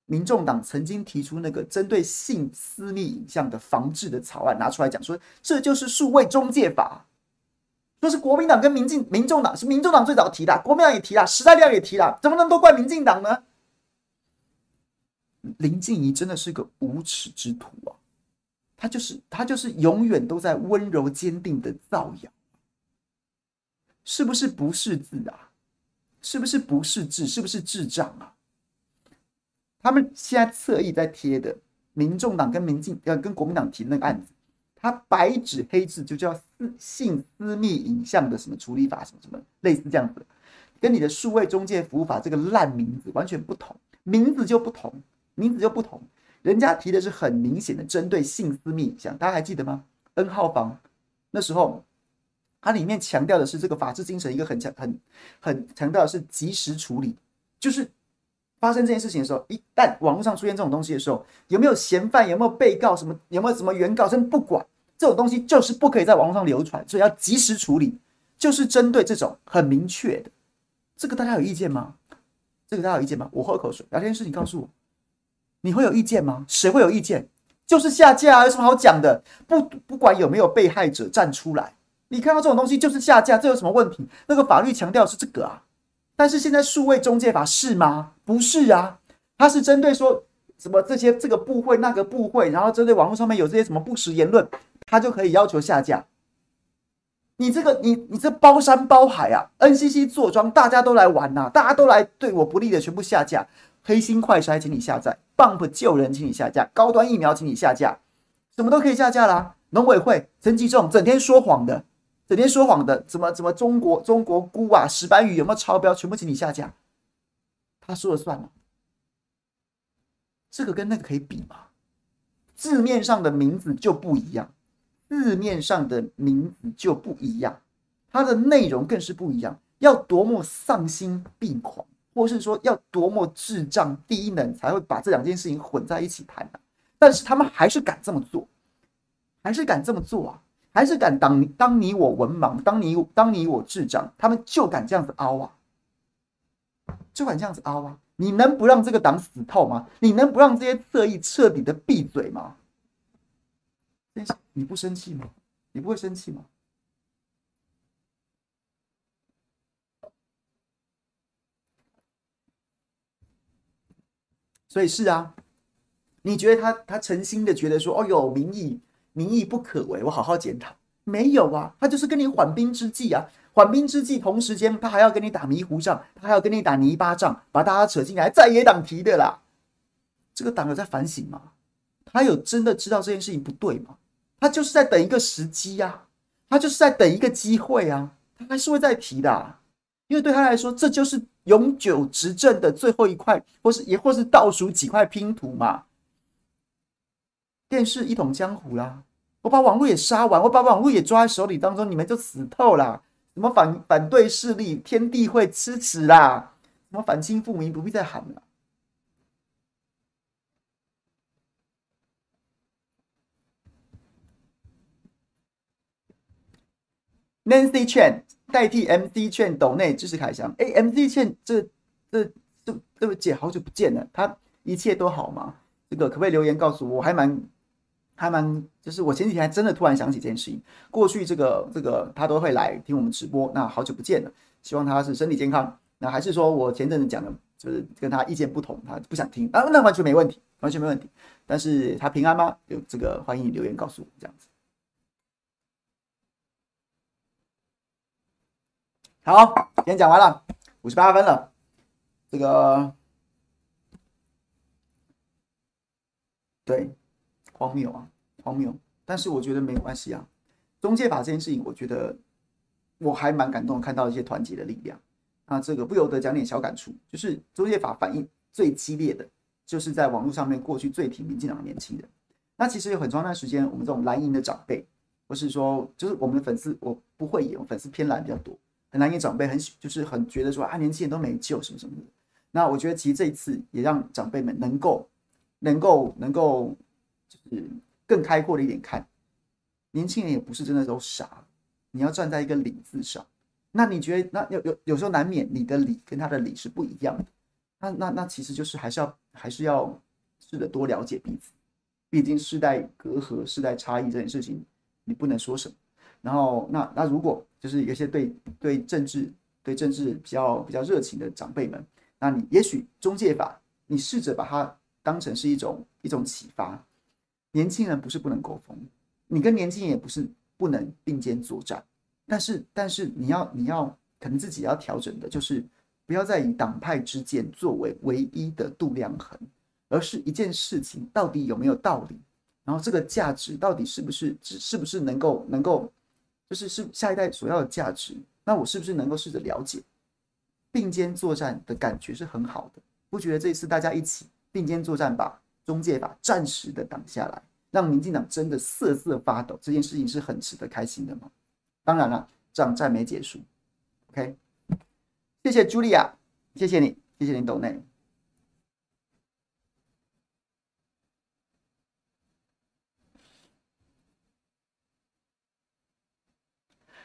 民众党曾经提出那个针对性私密影像的防治的草案拿出来讲，说这就是数位中介法，说是国民党跟民进民众党是民众党最早提的，国民党也提了，时代力量也提了，怎么能都怪民进党呢？林静仪真的是个无耻之徒啊！他就是他就是永远都在温柔坚定的造谣，是不是不识字啊？是不是不识字？是不是智障啊？他们现在侧翼在贴的，民众党跟民进要跟国民党提那个案子，他白纸黑字就叫私性私密影像的什么处理法，什么什么类似这样子，跟你的数位中介服务法这个烂名字完全不同，名字就不同。名字就不同，人家提的是很明显的针对性私密影像，大家还记得吗？N 号房那时候，它里面强调的是这个法治精神，一个很强、很很强调的是及时处理，就是发生这件事情的时候，一旦网络上出现这种东西的时候，有没有嫌犯，有没有被告，什么有没有什么原告，真不管这种东西，就是不可以在网络上流传，所以要及时处理，就是针对这种很明确的，这个大家有意见吗？这个大家有意见吗？我喝口水，聊天室，你告诉我。你会有意见吗？谁会有意见？就是下架啊，有什么好讲的？不不管有没有被害者站出来，你看到这种东西就是下架，这有什么问题？那个法律强调是这个啊，但是现在数位中介法是吗？不是啊，它是针对说什么这些这个部会那个部会，然后针对网络上面有这些什么不实言论，它就可以要求下架。你这个你你这包山包海啊，NCC 坐庄，大家都来玩呐、啊，大家都来对我不利的全部下架。黑心快筛，请你下载；Bump 救人，请你下架；高端疫苗，请你下架。什么都可以下架啦。农委会陈吉仲整天说谎的，整天说谎的，怎么怎么中国中国菇啊，石斑鱼有没有超标，全部请你下架。他说了算了。这个跟那个可以比吗？字面上的名字就不一样，字面上的名字就不一样，它的内容更是不一样，要多么丧心病狂。或是说要多么智障低能才会把这两件事情混在一起谈呢？但是他们还是敢这么做，还是敢这么做啊！还是敢当当你我文盲，当你当你我智障，他们就敢这样子凹啊，就敢这样子凹啊！你能不让这个党死透吗？你能不让这些侧翼彻底的闭嘴吗？你不生气吗？你不会生气吗？所以是啊，你觉得他他诚心的觉得说，哦哟，民意民意不可为，我好好检讨。没有啊，他就是跟你缓兵之计啊，缓兵之计，同时间他还要跟你打迷糊仗，他还要跟你打泥巴仗，把大家扯进来，在野党提的啦。这个党有在反省吗？他有真的知道这件事情不对吗？他就是在等一个时机呀、啊，他就是在等一个机会啊，他还是会再提的、因为对他来说，这就是。永久执政的最后一块，或是也或是倒数几块拼图嘛？电视一统江湖啦，我把网络也杀完，我把网络也抓在手里当中，你们就死透啦！什么反反对势力，天地会吃耻啦！什么反清复明，不必再喊了。Nancy Chen。代替 MC 券抖内支持凯翔，哎，MC 券这这这这位姐好久不见了，她一切都好吗？这个可不可以留言告诉我？还蛮还蛮，就是我前几天还真的突然想起这件事情。过去这个这个他都会来听我们直播，那好久不见了，希望他是身体健康。那还是说我前阵子讲的，就是跟他意见不同，他不想听啊？那完全没问题，完全没问题。但是他平安吗？有这个欢迎留言告诉我，这样子。好，今天讲完了，五十八分了。这个，对，荒谬啊，荒谬。但是我觉得没有关系啊。中介法这件事情，我觉得我还蛮感动，看到一些团结的力量。那这个不由得讲点小感触，就是中介法反应最激烈的，就是在网络上面过去最挺民进党的年轻人。那其实有很长一段时间，我们这种蓝营的长辈，或是说，就是我们的粉丝，我不会演，粉丝偏蓝比较多。很难，以长辈很喜就是很觉得说啊，年轻人都没救什么什么的。那我觉得其实这一次也让长辈们能够能够能够就是更开阔的一点看，年轻人也不是真的都傻。你要站在一个理字上，那你觉得那有有有时候难免你的理跟他的理是不一样的。那那那其实就是还是要还是要试着多了解彼此，毕竟世代隔阂、世代差异这件事情，你不能说什么。然后，那那如果就是有些对对政治对政治比较比较热情的长辈们，那你也许中介法，你试着把它当成是一种一种启发。年轻人不是不能沟通，你跟年轻人也不是不能并肩作战，但是但是你要你要可能自己要调整的，就是不要再以党派之间作为唯一的度量衡，而是一件事情到底有没有道理，然后这个价值到底是不是只是不是能够能够。就是是下一代所要的价值，那我是不是能够试着了解，并肩作战的感觉是很好的。不觉得这一次大家一起并肩作战，把中介法暂时的挡下来，让民进党真的瑟瑟发抖，这件事情是很值得开心的吗？当然了，仗战没结束。OK，谢谢茱莉亚，谢谢你，谢谢你抖内。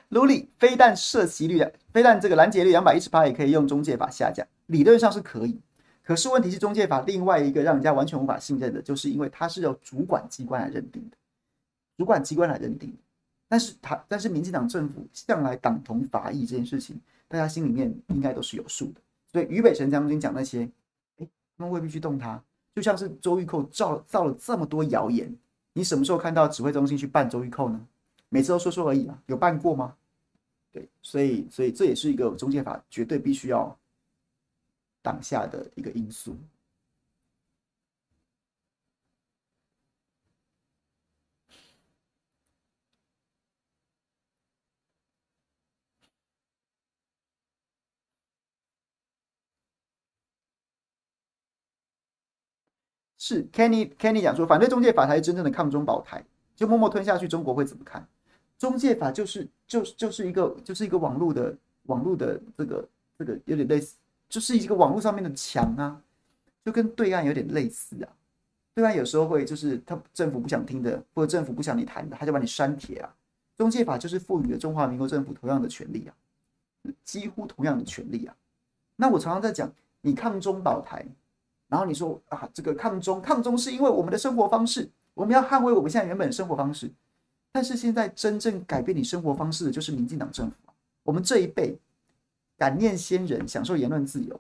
卢里飞弹射击率，非但这个拦截率两百一十八也可以用中介法下架，理论上是可以。可是问题是中介法另外一个让人家完全无法信任的，就是因为它是由主管机关来认定的，主管机关来认定。但是他，但是民进党政府向来党同伐异这件事情，大家心里面应该都是有数的。所以于北辰将军讲那些，哎，他们未必去动他。就像是周玉蔻造造了这么多谣言，你什么时候看到指挥中心去办周玉蔻呢？每次都说说而已嘛，有办过吗？对，所以所以这也是一个中介法绝对必须要挡下的一个因素。是 Kenny Kenny 讲说，反对中介法才是真正的抗中保台。就默默吞下去，中国会怎么看？中介法就是就就是一个就是一个网络的网络的这个这个有点类似，就是一个网络上面的墙啊，就跟对岸有点类似啊。对岸有时候会就是他政府不想听的，或者政府不想你谈的，他就把你删帖啊。中介法就是赋予了中华民国政府同样的权利啊，几乎同样的权利啊。那我常常在讲，你抗中保台，然后你说啊，这个抗中抗中是因为我们的生活方式。我们要捍卫我们现在原本的生活方式。但是现在真正改变你生活方式的就是民进党政府。我们这一辈感念先人，享受言论自由，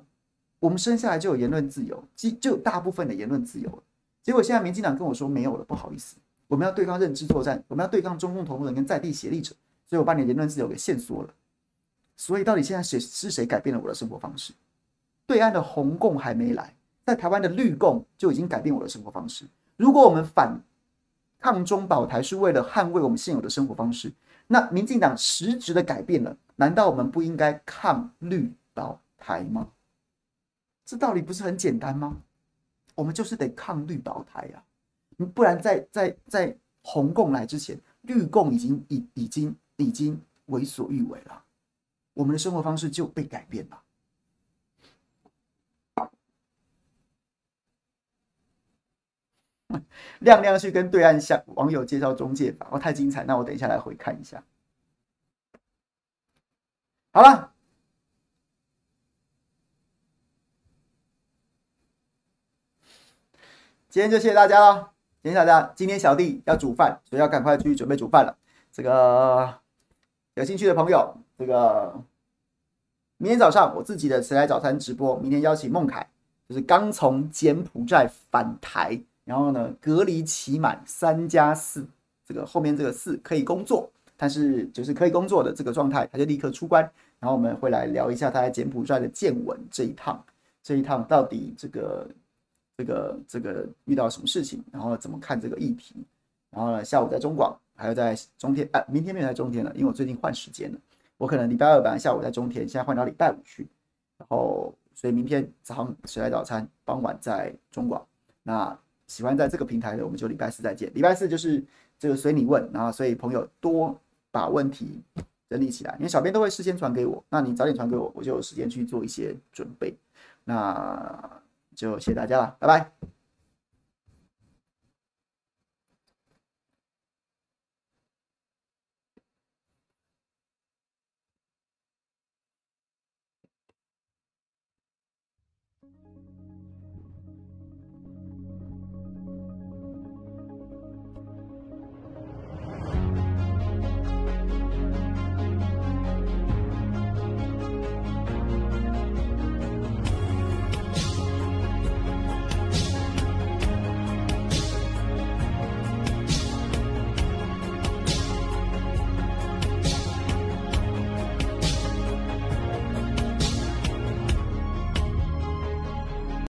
我们生下来就有言论自由，就就有大部分的言论自由了。结果现在民进党跟我说没有了，不好意思，我们要对抗认知作战，我们要对抗中共同路人跟在地协力者，所以我把你的言论自由给限缩了。所以到底现在谁是谁改变了我的生活方式？对岸的红共还没来，在台湾的绿共就已经改变我的生活方式。如果我们反抗中保台是为了捍卫我们现有的生活方式，那民进党实质的改变了，难道我们不应该抗绿保台吗？这道理不是很简单吗？我们就是得抗绿保台呀、啊，不然在在在红共来之前，绿共已经已已经已经为所欲为了，我们的生活方式就被改变了。亮亮去跟对岸向网友介绍中介法，哦，太精彩！那我等一下来回看一下。好了，今天就谢谢大家了。谢谢大家，今天小弟要煮饭，所以要赶快去准备煮饭了。这个有兴趣的朋友，这个明天早上我自己的迟来早餐直播，明天邀请孟凯，就是刚从柬埔寨返台。然后呢，隔离期满三加四，这个后面这个四可以工作，但是就是可以工作的这个状态，他就立刻出关。然后我们会来聊一下他在柬埔寨的见闻这一趟，这一趟到底这个这个这个遇到什么事情，然后怎么看这个议题。然后呢，下午在中广，还有在中天，啊，明天没有在中天了，因为我最近换时间了，我可能礼拜二本来下午在中天，现在换到礼拜五去。然后所以明天早上吃来早餐，傍晚在中广。那。喜欢在这个平台的，我们就礼拜四再见。礼拜四就是这个随你问，然后所以朋友多把问题整理起来，因为小编都会事先传给我，那你早点传给我，我就有时间去做一些准备。那就谢谢大家了，拜拜。